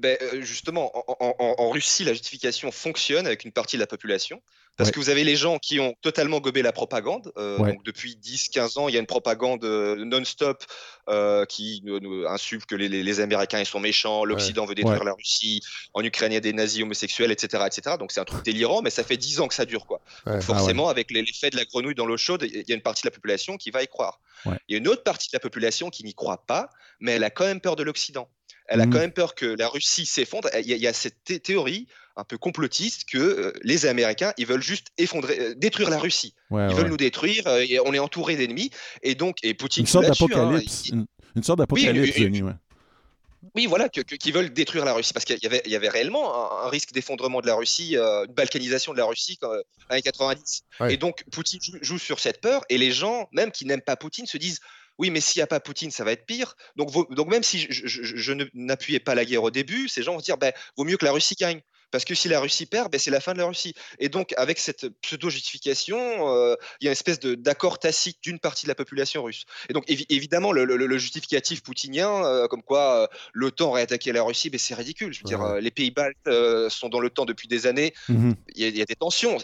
Ben, euh, justement, en, en- en- en Russie, la justification fonctionne avec une partie de la population. Parce Ouais. que vous avez les gens qui ont totalement gobé la propagande. Euh, Ouais. Donc depuis 10-15 ans, il y a une propagande euh, non-stop euh, qui nous, insulte que les, les- les Américains ils sont méchants, l'Occident veut détruire la Russie, en Ukraine il y a des nazis homosexuels, etc. etc. Donc c'est un truc délirant, mais ça fait 10 ans que ça dure. quoi. Donc, forcément, avec les- l'effet de la grenouille dans l'eau chaude, il y a une partie de la population qui va y croire. Il y a une autre partie de la population qui n'y croit pas, mais elle a quand même peur de l'Occident. Elle a quand même peur que la Russie s'effondre. Il y, a- il y a cette thé- théorie un peu complotiste que euh, les Américains, ils veulent juste effondrer, euh, détruire la Russie. Ouais, Ils ouais. veulent nous détruire. euh, et on est entouré d'ennemis. Et donc, et Poutine Une sorte hein, d'apocalypse. il- une, une sorte d'apocalypse, Oui, Denis, ouais. oui, voilà, que- qu'ils veulent détruire la Russie. Parce qu'il y y avait réellement un, un risque d'effondrement de la Russie, une balkanisation de la Russie quand, dans les 90. Ouais. Et donc, Poutine joue, joue sur cette peur. Et les gens, même qui n'aiment pas Poutine, se disent oui, mais s'il n'y a pas Poutine, ça va être pire. Donc, même si je, je- n'appuyais pas la guerre au début, ces gens vont dire, ben, vaut mieux que la Russie gagne. Parce que si la Russie perd, ben, c'est la fin de la Russie. Et donc, avec cette pseudo-justification, euh, il y a une espèce d'accord tacite d'une partie de la population russe. Et donc, évi- évidemment, le, le- le justificatif poutinien, euh, comme quoi euh, l'OTAN aurait attaqué la Russie, ben, c'est ridicule. Je veux dire, Ouais. les pays baltes sont dans l'OTAN depuis des années. Mhm. Il y, a- il y a des tensions.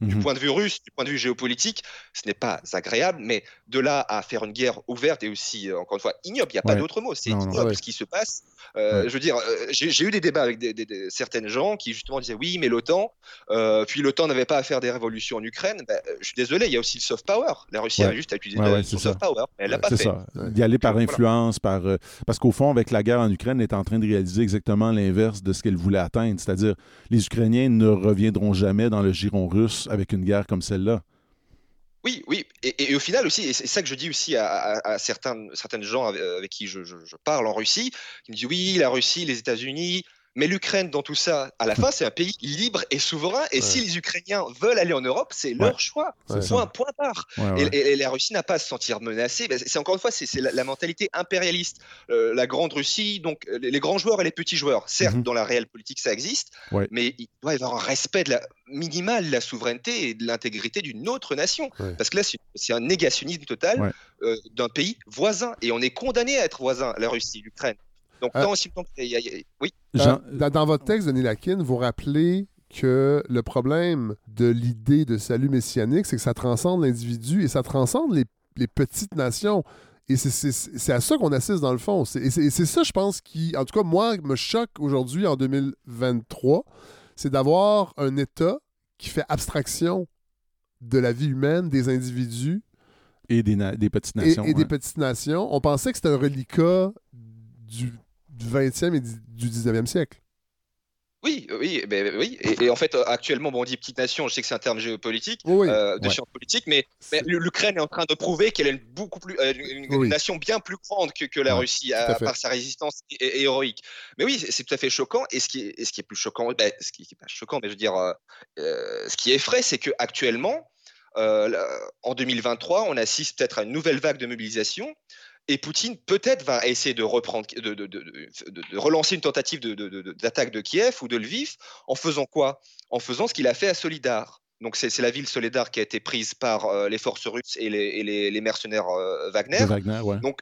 Du Mhm. point de vue russe, du point de vue géopolitique, ce n'est pas agréable, mais de là à faire une guerre ouverte et aussi, encore une fois, ignoble, il n'y a pas d'autre mot, c'est non. ignoble Ouais. ce qui se passe. Euh. Je veux dire, j'ai j'ai eu des débats avec des, des- des- certaines gens qui justement disaient oui, mais l'OTAN, euh, puis l'OTAN n'avait pas à faire des révolutions en Ukraine. Ben, euh, je suis désolé, il y a aussi le soft power. La Russie Ouais. a juste à utiliser Ouais, le- ouais, soft power, mais elle l'a pas C'est fait. ça. D'y aller par Donc, voilà. influence, par euh, parce qu'au fond, avec la guerre en Ukraine, elle est en train de réaliser exactement l'inverse de ce qu'elle voulait atteindre. C'est-à-dire, les Ukrainiens ne reviendront jamais dans le giron russe avec une guerre comme celle-là. Oui, oui, et, et- et au final aussi, et c'est ça que je dis aussi à, à- à certains, certaines gens avec, avec qui je, je- je parle en Russie, qui me disent oui, la Russie, les États-Unis, mais l'Ukraine dans tout ça, à la fin, c'est un pays libre et souverain, et Ouais. si les Ukrainiens veulent aller en Europe, c'est leur choix, Ouais. C'est point, point barre. Et, et- et la Russie n'a pas à se sentir menacée. Ben, c'est encore une fois, c'est la, la mentalité impérialiste. Euh, la grande Russie, donc euh, les, grands joueurs et les petits joueurs. Certes, Mhm. dans la réelle politique, ça existe, mais il doit y avoir un respect de la, minimal de la souveraineté et de l'intégrité d'une autre nation. Parce que là, c'est un négationnisme total euh, d'un pays voisin. Et on est condamné à être voisin, la Russie, l'Ukraine. Donc, Euh, tant aussi longtemps qu'il y a- il y a- Oui. Jean- dans, dans votre texte, Denis Lakin, vous rappelez que le problème de l'idée de salut messianique, c'est que ça transcende l'individu et ça transcende les, les petites nations. Et c'est- à ça qu'on assiste dans le fond. C'est- Et c'est ça, je pense, qui, en tout cas, moi, me choque aujourd'hui, en 2023, c'est d'avoir un État qui fait abstraction de la vie humaine, des individus et des, petites et, nations. et des ouais. petites nations. On pensait que c'était un reliquat du, du 20e et du du 19e siècle. Oui, oui, ben, oui. Et, et en fait, euh, actuellement, bon, on dit petite nation, je sais que c'est un terme géopolitique, Oui, euh, de Ouais. science politique, mais, l'Ukraine est en train de prouver qu'elle est une, beaucoup plus, une, une Oui. nation bien plus grande que, que la Ouais, Russie, à à, fait. par sa résistance hé- hé- héroïque. Mais oui, c'est- tout à fait choquant. Et ce qui est, et ce qui est plus choquant, ben, ce qui n'est pas choquant, mais je veux dire, euh, ce qui effraie, c'est qu'actuellement, euh, en 2023, on assiste peut-être à une nouvelle vague de mobilisation. Et Poutine peut-être va essayer de reprendre, de, relancer une tentative d'attaque de, Kiev ou de Lviv en faisant quoi? En faisant ce qu'il a fait à Solidar. Donc c'est la ville Solidar qui a été prise par euh, les forces russes et les, et les- les mercenaires euh, Wagner. Wagner, ouais. Donc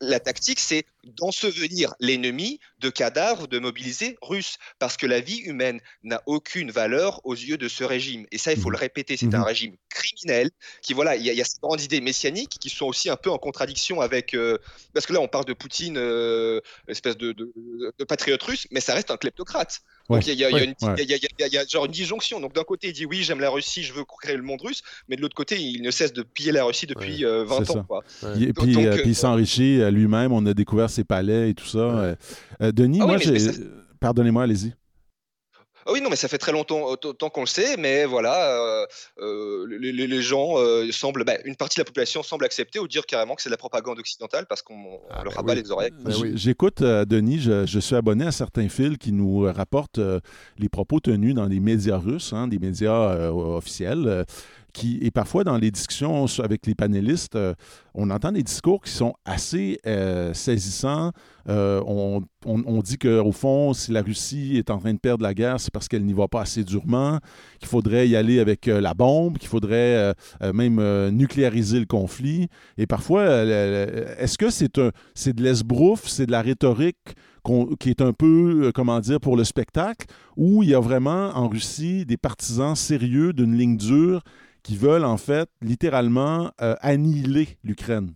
la, tactique, c'est d'ensevelir l'ennemi de cadavres de mobilisés russes, parce que la vie humaine n'a aucune valeur aux yeux de ce régime. Et ça, il faut Mhm. le répéter, c'est Mhm. un régime criminel qui, voilà, il y, a- il y a ces grandes idées messianiques qui sont aussi un peu en contradiction avec, euh, parce que là, on parle de Poutine, euh, espèce de, de- de patriote russe, mais ça reste un kleptocrate. Ouais. Donc il y, a- Ouais. Ouais. y y genre une disjonction. Donc d'un côté, il dit oui, j'aime la Russie, je veux créer le monde russe, mais de l'autre côté, il ne cesse de piller la Russie depuis euh, 20 C'est ans. Quoi. Et puis, Donc, euh, euh, puis euh, lui-même. On a découvert ses palais et tout ça. Euh, euh, Denis, Ah oui, moi, mais- j'ai. mais ça- Pardonnez-moi, allez-y. Ah oui, non, mais ça fait très longtemps, autant qu'on le sait, mais voilà, euh, euh, les, gens euh, semblent, bah, une partie de la population semble accepter ou dire carrément que c'est de la propagande occidentale parce qu'on on Ah, leur ben rabat oui. les oreilles. Ben oui. J'écoute, euh, Denis, je, je suis abonné à certains fils qui nous euh, rapportent euh, les propos tenus dans les médias russes, hein, des médias euh, officiels, euh, et parfois dans les discussions avec les panélistes, euh, on entend des discours qui sont assez euh, saisissants. Euh, on, on- on dit qu'au fond, si la Russie est en train de perdre la guerre, c'est parce qu'elle n'y va pas assez durement, qu'il faudrait y aller avec la bombe, qu'il faudrait même nucléariser le conflit. Et parfois, est-ce que c'est de l'esbrouf, c'est de la rhétorique qui est un peu, comment dire, pour le spectacle, ou il y a vraiment en Russie des partisans sérieux d'une ligne dure qui veulent en fait littéralement euh, annihiler l'Ukraine?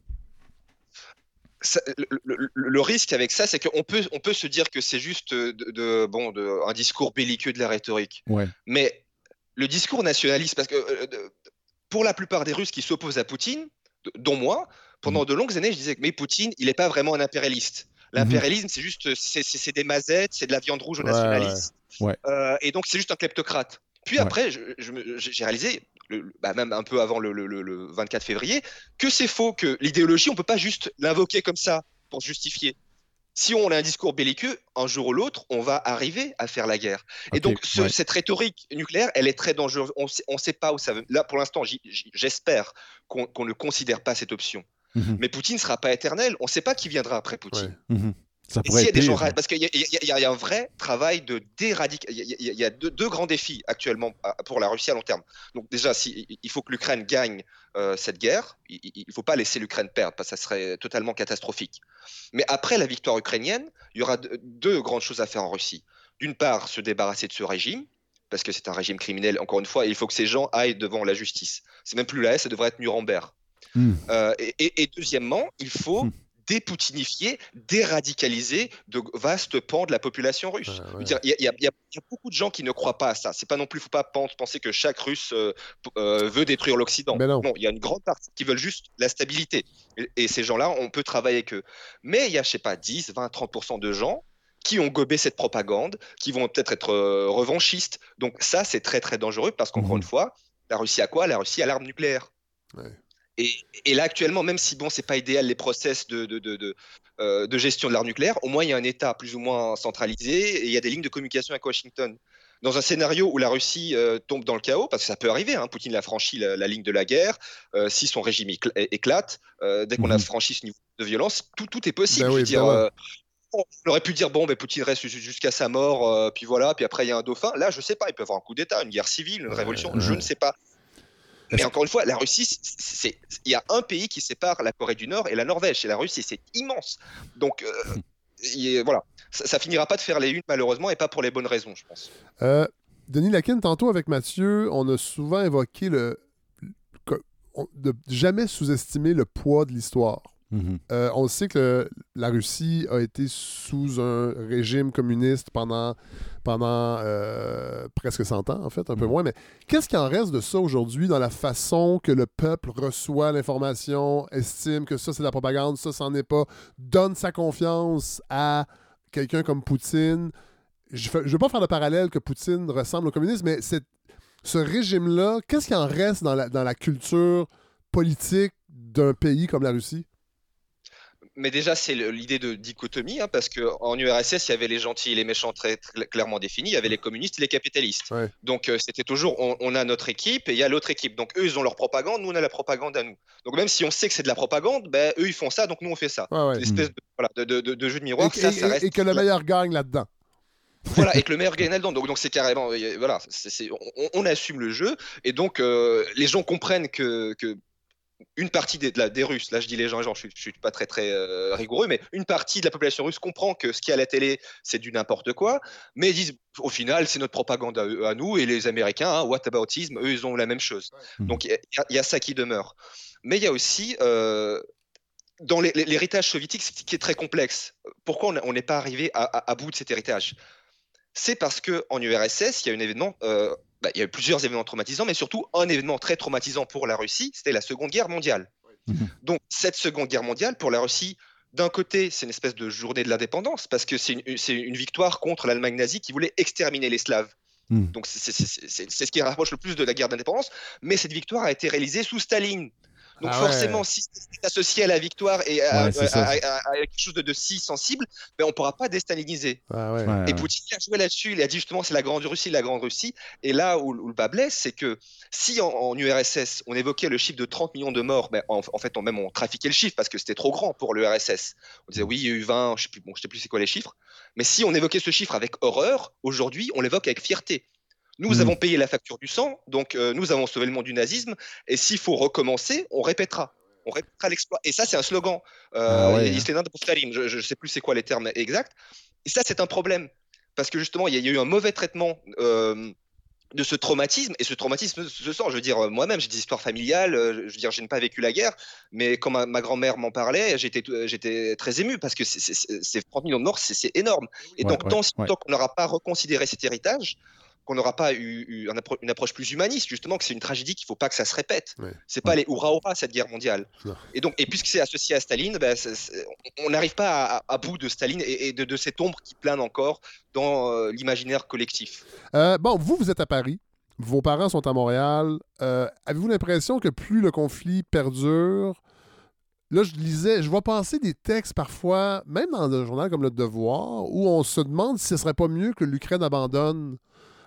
Ça- le, le- le risque avec ça, c'est qu'on peut, on peut se dire que c'est juste de, de- bon, de, un discours belliqueux de la rhétorique. Ouais. Mais le discours nationaliste, parce que euh, pour la plupart des Russes qui s'opposent à Poutine, dont moi, pendant Mm. de longues années, je disais que mais Poutine, il n'est pas vraiment un impérialiste. L'impérialisme, c'est juste, c'est- des mazettes, c'est de la viande rouge aux Ouais, nationalistes. ouais. Euh, et donc, c'est juste un kleptocrate. Puis après, j'ai réalisé, le- bah, même un peu avant le, le- le- le 24 février, que c'est faux, que l'idéologie, on peut pas juste l'invoquer comme ça pour se justifier. Si on a un discours belliqueux, un jour ou l'autre, on va arriver à faire la guerre. Et donc, ce- ouais. cette rhétorique nucléaire, elle est très dangereuse. On on sait pas où ça va. Là, pour l'instant, j'espère qu'on ne considère pas cette option. Mhm. Mais Poutine ne sera pas éternel. On ne sait pas qui viendra après Poutine. Ouais. Mhm. Ça pourrait y a des gens parce qu'il y, a- y y un vrai travail de déradicalisation. Il y a- y deux, deux grands défis actuellement à- pour la Russie à long terme. Donc déjà, si, il faut que l'Ukraine gagne euh, cette guerre. Il ne faut pas laisser l'Ukraine perdre parce que ça serait totalement catastrophique. Mais après la victoire ukrainienne, il y aura deux, grandes choses à faire en Russie. D'une part, se débarrasser de ce régime. Parce que c'est un régime criminel, encore une fois, et il faut que ces gens aillent devant la justice. C'est même plus la S, ça devrait être Nuremberg. Hmm. Euh, et, et- et deuxièmement, il faut Hmm. Dépoutinifier, déradicaliser de vastes pans de la population russe. Ouais. Il y, a- y y beaucoup de gens qui ne croient pas à ça. C'est pas non plus, faut pas pen- penser que chaque Russe euh, euh, veut détruire l'Occident. Non. il y a une grande partie qui veulent juste la stabilité. Et, et ces gens-là, on peut travailler avec eux. Mais il y a, je sais pas, 10, 20, 30% de gens qui ont gobé cette propagande, qui vont peut-être être euh, revanchistes. Donc ça, c'est très très dangereux parce qu'encore Mhm. une fois, la Russie a quoi? La Russie a l'arme nucléaire. Ouais. Et, et là, actuellement, même si bon, c'est pas idéal les process de, de, de, de, euh, de gestion de l'arme nucléaire, au moins il y a un État plus ou moins centralisé et il y a des lignes de communication avec Washington. Dans un scénario où la Russie euh, tombe dans le chaos, parce que ça peut arriver, hein, Poutine a franchi la, la ligne de la guerre, euh, si son régime écl- éclate, dès qu'on a Mhm. franchi ce niveau de violence, tout, tout est possible. Ben oui, dire, euh, on aurait pu dire bon, ben, Poutine reste ju- jusqu'à sa mort, puis voilà, puis après il y a un dauphin. Là, je sais pas, il peut y avoir un coup d'État, une guerre civile, une Ouais, révolution, ouais. je ne sais pas. Mais encore une fois, la Russie, c'est- il y a un pays qui sépare la Corée du Nord et la Norvège, c'est la Russie, c'est immense. Donc euh, est- voilà, ça, ça finira pas de faire les unes malheureusement et pas pour les bonnes raisons, je pense. Euh, Denis Lakin, tantôt avec Mathieu, on a souvent évoqué le, on- de jamais sous-estimer le poids de l'histoire. Mhm. Euh, on sait que la Russie a été sous un régime communiste pendant, pendant euh, presque 100 ans, en fait, un peu Mhm. moins. Mais qu'est-ce qui en reste de ça aujourd'hui dans la façon que le peuple reçoit l'information, estime que ça c'est de la propagande, ça c'en est pas, donne sa confiance à quelqu'un comme Poutine? Je ne veux pas faire le parallèle que Poutine ressemble au communisme, mais c'est- ce régime-là, qu'est-ce qui en reste dans la, dans la culture politique d'un pays comme la Russie? Mais déjà, c'est l'idée de dichotomie, hein, parce qu'en URSS, il y avait les gentils et les méchants très, très clairement définis, il y avait les communistes et les capitalistes. Ouais. Donc euh, c'était toujours, on, on a notre équipe et il y a l'autre équipe. Donc eux, ils ont leur propagande, nous, on a la propagande à nous. Donc même si on sait que c'est de la propagande, ben, eux, ils font ça, donc nous, on fait ça. Ouais, ouais. C'est une espèce de, voilà, de, de- de- de jeu de Et, miroir. ça, et- ça et- reste et que le meilleur gagne là-dedans. voilà, et que le [LAUGHS] meilleur gagne là-dedans. Donc, donc c'est carrément, euh, voilà, on, on assume le jeu, et donc euh, les gens comprennent que, que une partie des, de la- des Russes, là je dis les gens, genre, je, je suis pas très très euh, rigoureux, mais une partie de la population russe comprend que ce qui est à la télé, c'est du n'importe quoi, mais ils disent au final c'est notre propagande à, à nous, et les Américains, hein, whataboutisme, eux ils ont la même chose. Donc il y, a- il y a ça qui demeure. Mais il y a aussi euh, dans l'héritage soviétique, ce qui est très complexe. Pourquoi on n'est pas arrivé à, à- à bout de cet héritage? C'est parce que en URSS, il y a un événement, euh, bah, il y a eu plusieurs événements traumatisants, mais surtout un événement très traumatisant pour la Russie, c'était la Seconde Guerre mondiale. Donc cette Seconde Guerre mondiale, pour la Russie, d'un côté, c'est une espèce de journée de l'indépendance, parce que c'est une, victoire contre l'Allemagne nazie qui voulait exterminer les Slaves. Mhm. Donc c'est ce qui rapproche le plus de la guerre d'indépendance, mais cette victoire a été réalisée sous Staline. Donc Ah ouais. forcément, si c'est associé à la victoire et à, Ouais, c'est à- ça. à- à- à quelque chose de, de si sensible, ben on ne pourra pas déstaliniser. Ah ouais. Ouais, Et ouais. Poutine a joué là-dessus. Il a dit justement c'est la grande Russie, la grande Russie. Et là où, où le bas blesse, c'est que si en, en URSS on évoquait le chiffre de 30 millions de morts, ben, en, en fait on même on trafiquait le chiffre parce que c'était trop grand pour l'URSS. On disait oui il y a eu 20, je sais plus, bon, je sais plus c'est quoi les chiffres. Mais si on évoquait ce chiffre avec horreur, aujourd'hui on l'évoque avec fierté. Nous Mm. avons payé la facture du sang, donc euh, nous avons sauvé le monde du nazisme. Et s'il faut recommencer, on répétera. On répétera l'exploit. Et ça, c'est un slogan. Euh, Ah ouais. Je ne sais plus c'est quoi les termes exacts. Et ça, c'est un problème. Parce que justement, il y, a- il y a eu un mauvais traitement euh, de ce traumatisme. Et ce traumatisme se sent. Je veux dire, euh, moi-même, j'ai des histoires familiales. Je veux dire, je n'ai pas vécu la guerre. Mais quand ma, ma grand-mère m'en parlait, j'étais très ému parce que c'est- c'est- c'est c'est 30 millions de morts, c'est énorme. Et Ouais, donc, ouais, tant, si ouais. tant qu'on n'aura pas reconsidéré cet héritage, qu'on n'aura pas eu, eu un appro- une approche plus humaniste, justement, que c'est une tragédie qu'il ne faut pas que ça se répète. Ouais. C'est pas les hurrah hurrah cette guerre mondiale. Non. Et donc, et puisque c'est associé à Staline, ben, on n'arrive pas à, à bout de Staline et, et de, de cette ombre qui plane encore dans euh, l'imaginaire collectif. Euh, bon, vous, vous êtes à Paris. Vos parents sont à Montréal. Euh, Avez-vous l'impression que plus le conflit perdure, là, je lisais, je vois passer des textes parfois, même dans un journal comme Le Devoir, où on se demande si ce serait pas mieux que l'Ukraine abandonne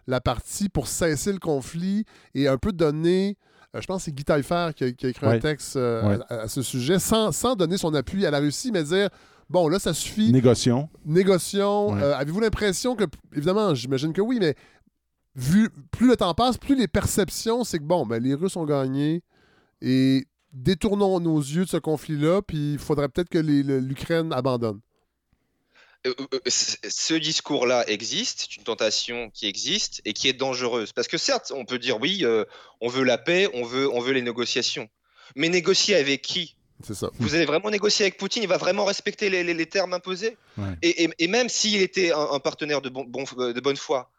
la partie pour cesser le conflit et un peu donner euh, je pense que c'est Guy Taillefer qui a, qui a écrit un texte euh, Ouais. à, à ce sujet, sans, sans donner son appui à la Russie, mais dire bon, là, ça suffit, Négocions. négocions. Ouais. Euh, Avez-vous l'impression que, évidemment, j'imagine que oui, mais vu plus le temps passe, plus les perceptions, c'est que bon, ben, les Russes ont gagné et détournons nos yeux de ce conflit-là, puis il faudrait peut-être que l'Ukraine abandonne. Euh, euh, c- ce discours-là existe, c'est une tentation qui existe et qui est dangereuse. Parce que certes, on peut dire oui, euh, on veut la paix, on veut, on veut les négociations. Mais négocier avec qui? C'est ça. Vous allez vraiment négocier avec Poutine Il va vraiment respecter les, les- les termes imposés? Ouais. et, et- et même s'il était un, un partenaire de, bon, bon- euh, de bonne foi,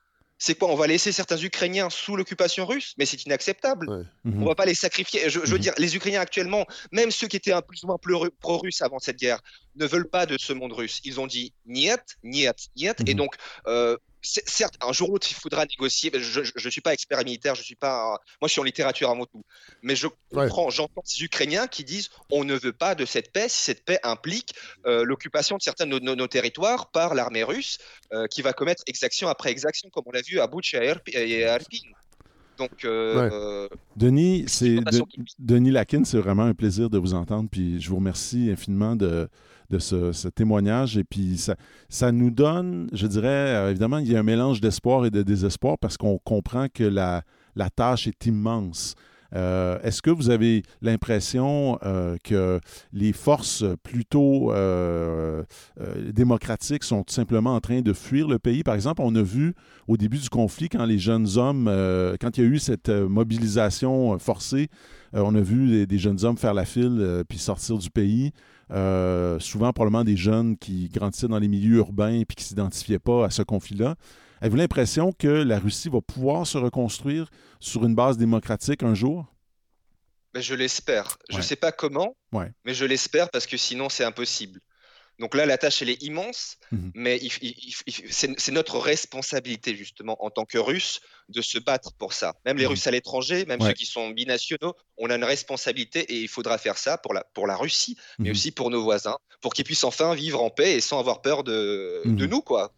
c'est quoi On va laisser certains Ukrainiens sous l'occupation russe? Mais c'est inacceptable. Ouais. Mhm. On va pas les sacrifier. Je, je veux Mhm. dire, les Ukrainiens actuellement, même ceux qui étaient un plus ou moins pro-russes avant cette guerre, ne veulent pas de ce monde russe. Ils ont dit niet, niet, niet. Et Mhm. donc, euh, certes, un jour ou l'autre, il faudra négocier. Je ne suis pas expert militaire, je suis pas. Moi, je suis en littérature avant tout. Mais je Ouais. comprends, j'entends ces Ukrainiens qui disent on ne veut pas de cette paix si cette paix implique euh, l'occupation de certains de nos, territoires par l'armée russe euh, qui va commettre exaction après exaction, comme on l'a vu à Irpi- et à Irpin. Donc, euh, Ouais. Denis, c'est de- Denis Lakin, c'est vraiment un plaisir de vous entendre. Puis je vous remercie infiniment de, de ce, ce témoignage. Et puis ça, ça nous donne, je dirais, euh, évidemment, il y a un mélange d'espoir et de désespoir parce qu'on comprend que la, la tâche est immense. Euh, Est-ce que vous avez l'impression euh, que les forces plutôt euh, démocratiques sont tout simplement en train de fuir le pays? Par exemple, on a vu au début du conflit, quand les jeunes hommes, quand il y a eu cette mobilisation forcée, on a vu des, jeunes hommes faire la file puis sortir du pays. Souvent, probablement des jeunes qui grandissaient dans les milieux urbains puis qui ne s'identifiaient pas à ce conflit-là. Avez-vous l'impression que la Russie va pouvoir se reconstruire sur une base démocratique un jour? Ben, je l'espère. Je Ouais. ne sais pas comment, Ouais. mais je l'espère parce que sinon c'est impossible. Donc là, la tâche, elle est immense, Mhm. mais il- il- il- il- c'est c'est notre responsabilité, justement, en tant que Russes, de se battre pour ça. Même les Mhm. Russes à l'étranger, même Ouais. ceux qui sont binationaux, on a une responsabilité et il faudra faire ça pour la, pour la Russie, mais Mhm. aussi pour nos voisins, pour qu'ils puissent enfin vivre en paix et sans avoir peur de, de nous, quoi.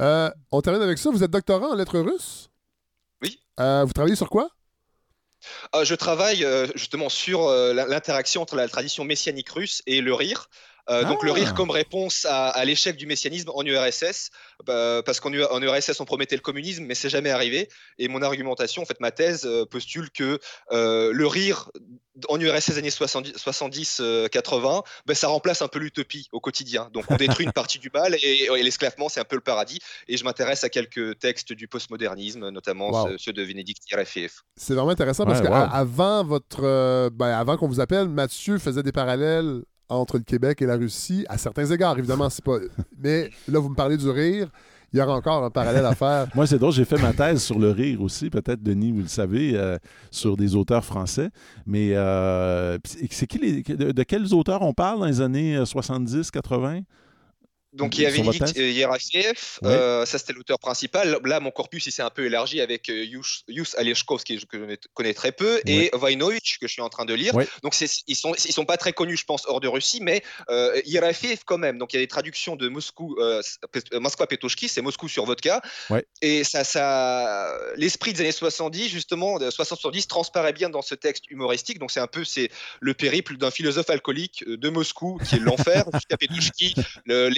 Euh, on termine avec ça. Vous êtes doctorant en lettres russes? Oui. Euh, vous travaillez sur quoi? Ah, je travaille euh, justement sur euh, l'interaction entre la tradition messianique russe et le rire. Euh, Donc le Ah. rire comme réponse à, à l'échec du messianisme en URSS, bah, parce qu'en en URSS on promettait le communisme, mais c'est jamais arrivé. Et mon argumentation, en fait, ma thèse euh, postule que euh, le rire en URSS années 70-80, bah, ça remplace un peu l'utopie au quotidien. Donc on détruit une partie du mal et, et l'esclavement c'est un peu le paradis. Et je m'intéresse à quelques textes du postmodernisme, notamment Wow. ceux, de Bénédicte Yerefiev. C'est vraiment intéressant parce Ouais, wow. qu'avant votre, euh, ben, avant qu'on vous appelle, Mathieu faisait des parallèles entre le Québec et la Russie, à certains égards, évidemment, c'est pas. [LAUGHS] Mais là, vous me parlez du rire. Il y aura encore un parallèle à faire. Moi, c'est drôle, j'ai fait ma thèse sur le rire aussi, peut-être, Denis, vous le savez, euh, sur des auteurs français. Mais euh, c'est qui les, de, de quels auteurs on parle dans les années euh, 70, 80? Donc il y a Sur votre Vénédicte thèse Yerafiev, Ouais. euh, ça c'était l'auteur principal. Là, mon corpus il s'est un peu élargi avec euh, Yus, Yus Aleshkov, qui- que je connais très peu, et Vainovich, que je suis en train de lire. Ouais. Donc ils sont, ils sont pas très connus, je pense, hors de Russie, mais euh, quand même. Donc il y a des traductions de Moscou, euh, Moskva Petushki, c'est Moscou sur vodka. Et ça, ça, l'esprit des années 70, justement, de 60-70, transparaît bien dans ce texte humoristique. Donc c'est un peu c'est le périple d'un philosophe alcoolique euh, de Moscou, qui est l'enfer, jusqu'à Petushki, le-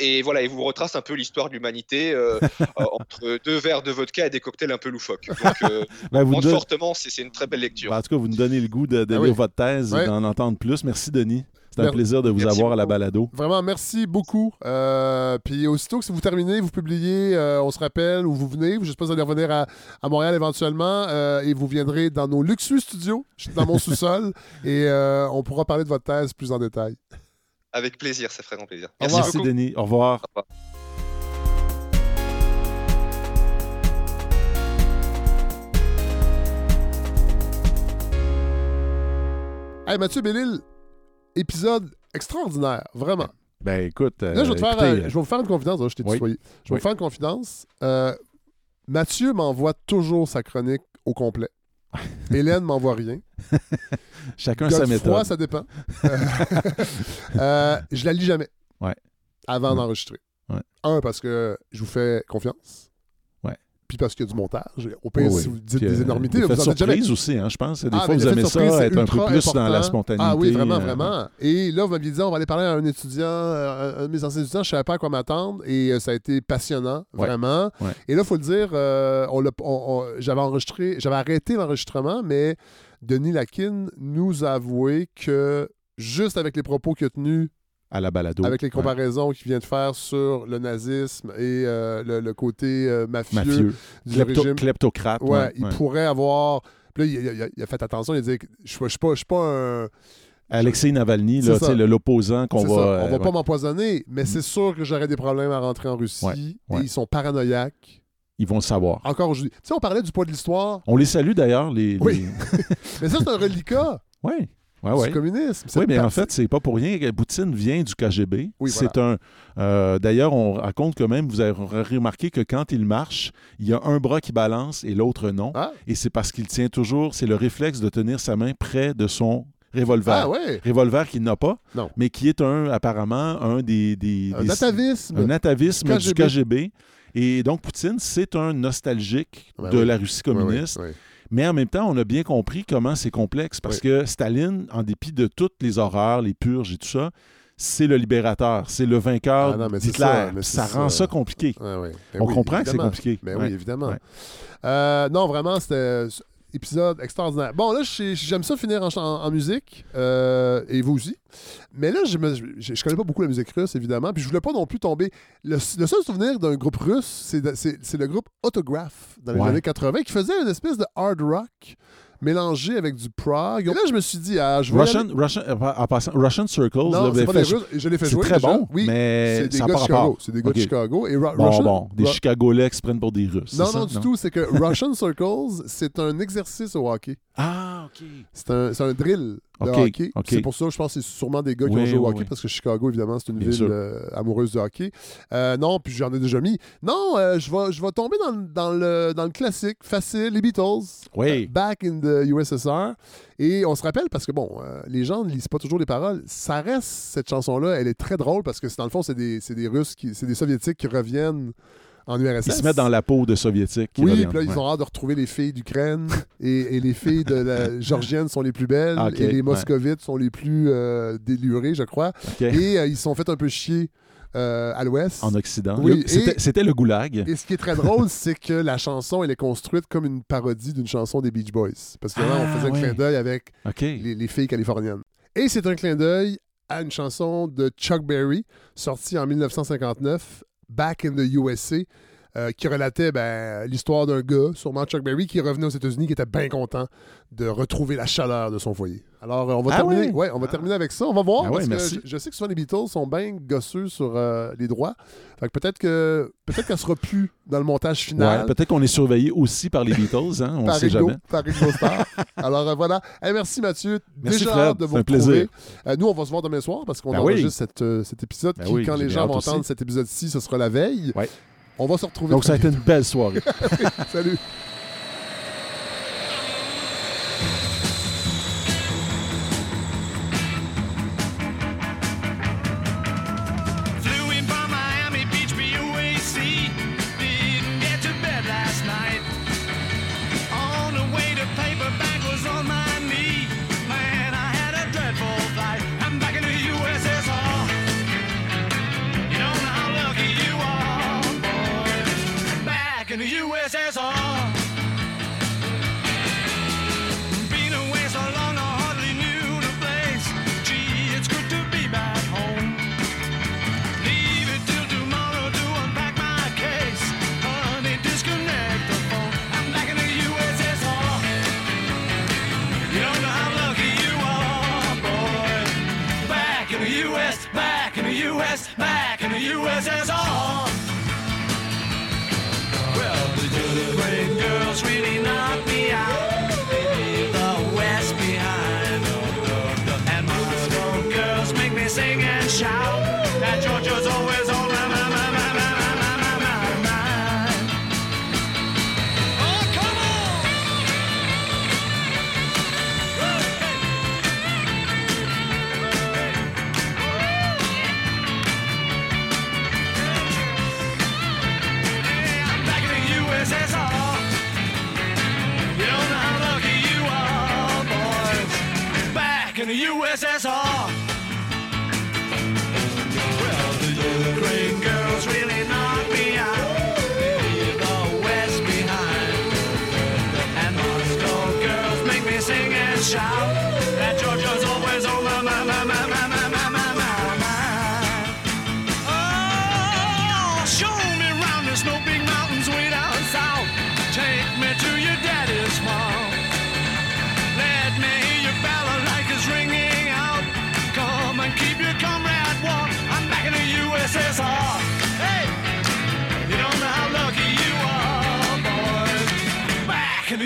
et voilà, il vous retrace un peu l'histoire de l'humanité euh, [LAUGHS] entre deux verres de vodka et des cocktails un peu loufoques. Donc, euh, [LAUGHS] Ben, vous monte nous don- fortement, c'est une très belle lecture. Ben, en tout cas, vous nous donnez le goût de, de Ah lire oui. votre thèse Ouais. et d'en entendre plus. Merci, Denis. C'est un plaisir de vous Merci avoir à la balado. Vraiment, merci beaucoup. Euh, puis aussitôt que si vous terminez, vous publiez, euh, on se rappelle, où vous venez. Je sais pas si vous allez revenir à, à Montréal éventuellement. euh, et vous viendrez dans nos luxueux studios, je suis dans mon [LAUGHS] sous-sol. Et euh, on pourra parler de votre thèse plus en détail. Avec plaisir, ça ferait grand plaisir. Merci beaucoup. Denis. Au revoir. Au revoir. Hey, Mathieu Bellil, épisode extraordinaire, vraiment. Ben, écoute. Là, je vais, te faire, écoutez, euh, je vais vous faire une confidence. hein, je t'ai Oui. tutoyé. Je vais Oui. vous faire une confidence. Euh, Mathieu m'envoie toujours sa chronique au complet. [LAUGHS] Hélène m'envoie rien. [LAUGHS] chacun sa méthode. ça dépend. [LAUGHS] Euh, euh, je la lis jamais. Ouais. Avant Ouais. d'enregistrer. Ouais. Un, parce que je vous fais confiance. Puis parce qu'il y a du montage. Au pire, Oui, si vous dites des euh, énormités, vous en êtes jamais. surprise aussi, hein, je pense. Des Ah, fois, vous aimez ça, être un peu plus dans la spontanéité. Ah oui, vraiment, euh, vraiment. Et là, vous m'aviez dit, on va aller parler à un étudiant, euh, un de mes anciens étudiants, je ne savais pas à quoi m'attendre, et ça a été passionnant, Ouais. vraiment. Ouais. Et là, il faut le dire, euh, on l'a- on- on- j'avais enregistré, j'avais arrêté l'enregistrement, mais Denis Lakin nous a avoué que juste avec les propos qu'il a tenus, à la balado. avec les Ouais. comparaisons qu'il vient de faire sur le nazisme et euh, le, le côté euh, mafieux, Mafieux. du Klepto- régime, Kleptocrate. Ouais, ouais, il ouais. pourrait avoir. Puis là, il, a- il a, il a fait attention, il a dit que je ne suis pas, un. Alexei Navalny, l'opposant qu'on va. ça, euh, on va ouais. pas m'empoisonner, mais c'est sûr que j'aurais des problèmes à rentrer en Russie. Et ils sont paranoïaques. Ils vont le savoir. Encore aujourd'hui. Tu sais, on parlait du poids de l'histoire, On les salue d'ailleurs, les. Oui. les- [LAUGHS] mais ça, c'est un reliquat Ouais. Ouais, du ouais. communisme. Oui, mais en fait, c'est pas pour rien que Poutine vient du KGB. Oui, c'est un. euh, D'ailleurs, on raconte que même, vous avez remarqué que quand il marche, il y a un bras qui balance et l'autre non. Ah, Et c'est parce qu'il tient toujours, c'est le réflexe de tenir sa main près de son revolver. ah ouais, Revolver qu'il n'a pas, Non. mais qui est un, apparemment un des. des, un des- atavisme. un atavisme Du du KGB. Et donc, Poutine, c'est un nostalgique Ben de oui. la Russie communiste. Mais en même temps, on a bien compris comment c'est complexe parce Oui. que Staline, en dépit de toutes les horreurs, les purges et tout ça, c'est le libérateur, c'est le vainqueur Ah non, mais c'est d'Hitler. ça, mais ça rend ça. ça compliqué. Ben on oui, comprend que c'est compliqué. Ben Ouais. oui, évidemment. Euh, non, vraiment, c'était épisode extraordinaire. Bon, là, j'aime ça finir en, en- en musique, euh, et vous aussi. Mais là, je, me, je, je connais pas beaucoup la musique russe, évidemment, puis je voulais pas non plus tomber. Le, le seul souvenir d'un groupe russe, c'est le groupe Autograph, dans les Ouais. années 80, qui faisait une espèce de hard rock mélangé avec du prog. Et là, je me suis dit, ah, je vais. Russian, aller- Russian, euh, en passant, Russian Circles, là, Non, c'est avez pas fait- des Russes. Je l'ai fait c'est jouer. très déjà. bon, Oui. mais C'est des ça gars de Chicago. C'est des gars de Chicago. Et Ru- Bon, Russian- bon, des Ru- Chicagolais qui se prennent pour des Russes. Non, c'est ça? non, du tout. C'est que Russian [LAUGHS] Circles, c'est un exercice au hockey. Ah, OK. C'est un, c'est un drill de Ok, hockey. C'est pour ça, je pense que c'est sûrement des gars qui Oui, ont joué au hockey oui. parce que Chicago, évidemment, c'est une Bien ville euh, amoureuse de hockey. Euh, non, puis j'en ai déjà mis. Non, euh, je vais je vais tomber dans, le- dans, le, dans le classique, facile, les Beatles. Oui. Back in the USSR. Et on se rappelle parce que, bon, les gens ne lisent pas toujours les paroles. Ça reste, cette chanson-là, elle est très drôle parce que, dans le fond, c'est des, des Russes, c'est des Soviétiques qui reviennent en URSS. Ils se mettent dans la peau de Soviétiques. Oui, puis là, ils ont hâte de retrouver les filles d'Ukraine [LAUGHS] et, et les filles de la [LAUGHS] Georgienne sont les plus belles Ah, et les ouais. Moscovites sont les plus euh, délurées, je crois. Et euh, ils se sont fait un peu chier euh, à l'ouest. En Occident. Oui, C'était le goulag. Et ce qui est très drôle, [LAUGHS] c'est que la chanson, elle est construite comme une parodie d'une chanson des Beach Boys. Parce que là, Ah, on faisait un clin d'œil avec les, les filles californiennes. Et c'est un clin d'œil à une chanson de Chuck Berry, sortie en 1959, Back in the USA, euh, qui relatait ben, l'histoire d'un gars, sûrement Chuck Berry, qui revenait aux États-Unis, qui était bien content de retrouver la chaleur de son foyer. Alors, euh, on va, Ah terminer, ouais, on va terminer avec ça. On va voir, Ah ouais, parce que je, je sais que souvent les Beatles sont bien gosseux sur euh, les droits. Peut-être que peut-être qu'elle sera plus dans le montage final. Ouais, Peut-être qu'on est surveillé aussi par les Beatles, hein? on ne par sait Ringo, jamais. par Starr. [LAUGHS] Alors euh, voilà. Hey, merci Mathieu. Merci, Déjà Fred. de vous un plaisir. Euh, nous, on va se voir demain soir parce qu'on Ben oui. enregistre cette, euh, cet épisode Ben qui, oui, quand les gens vont aussi. entendre cet épisode-ci, ce sera la veille. Ouais. On va se retrouver. Donc, ça a été une belle soirée. [LAUGHS] Salut.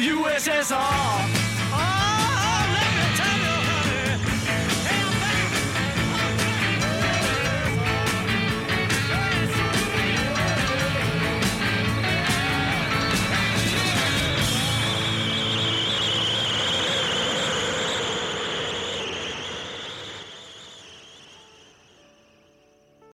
USSR.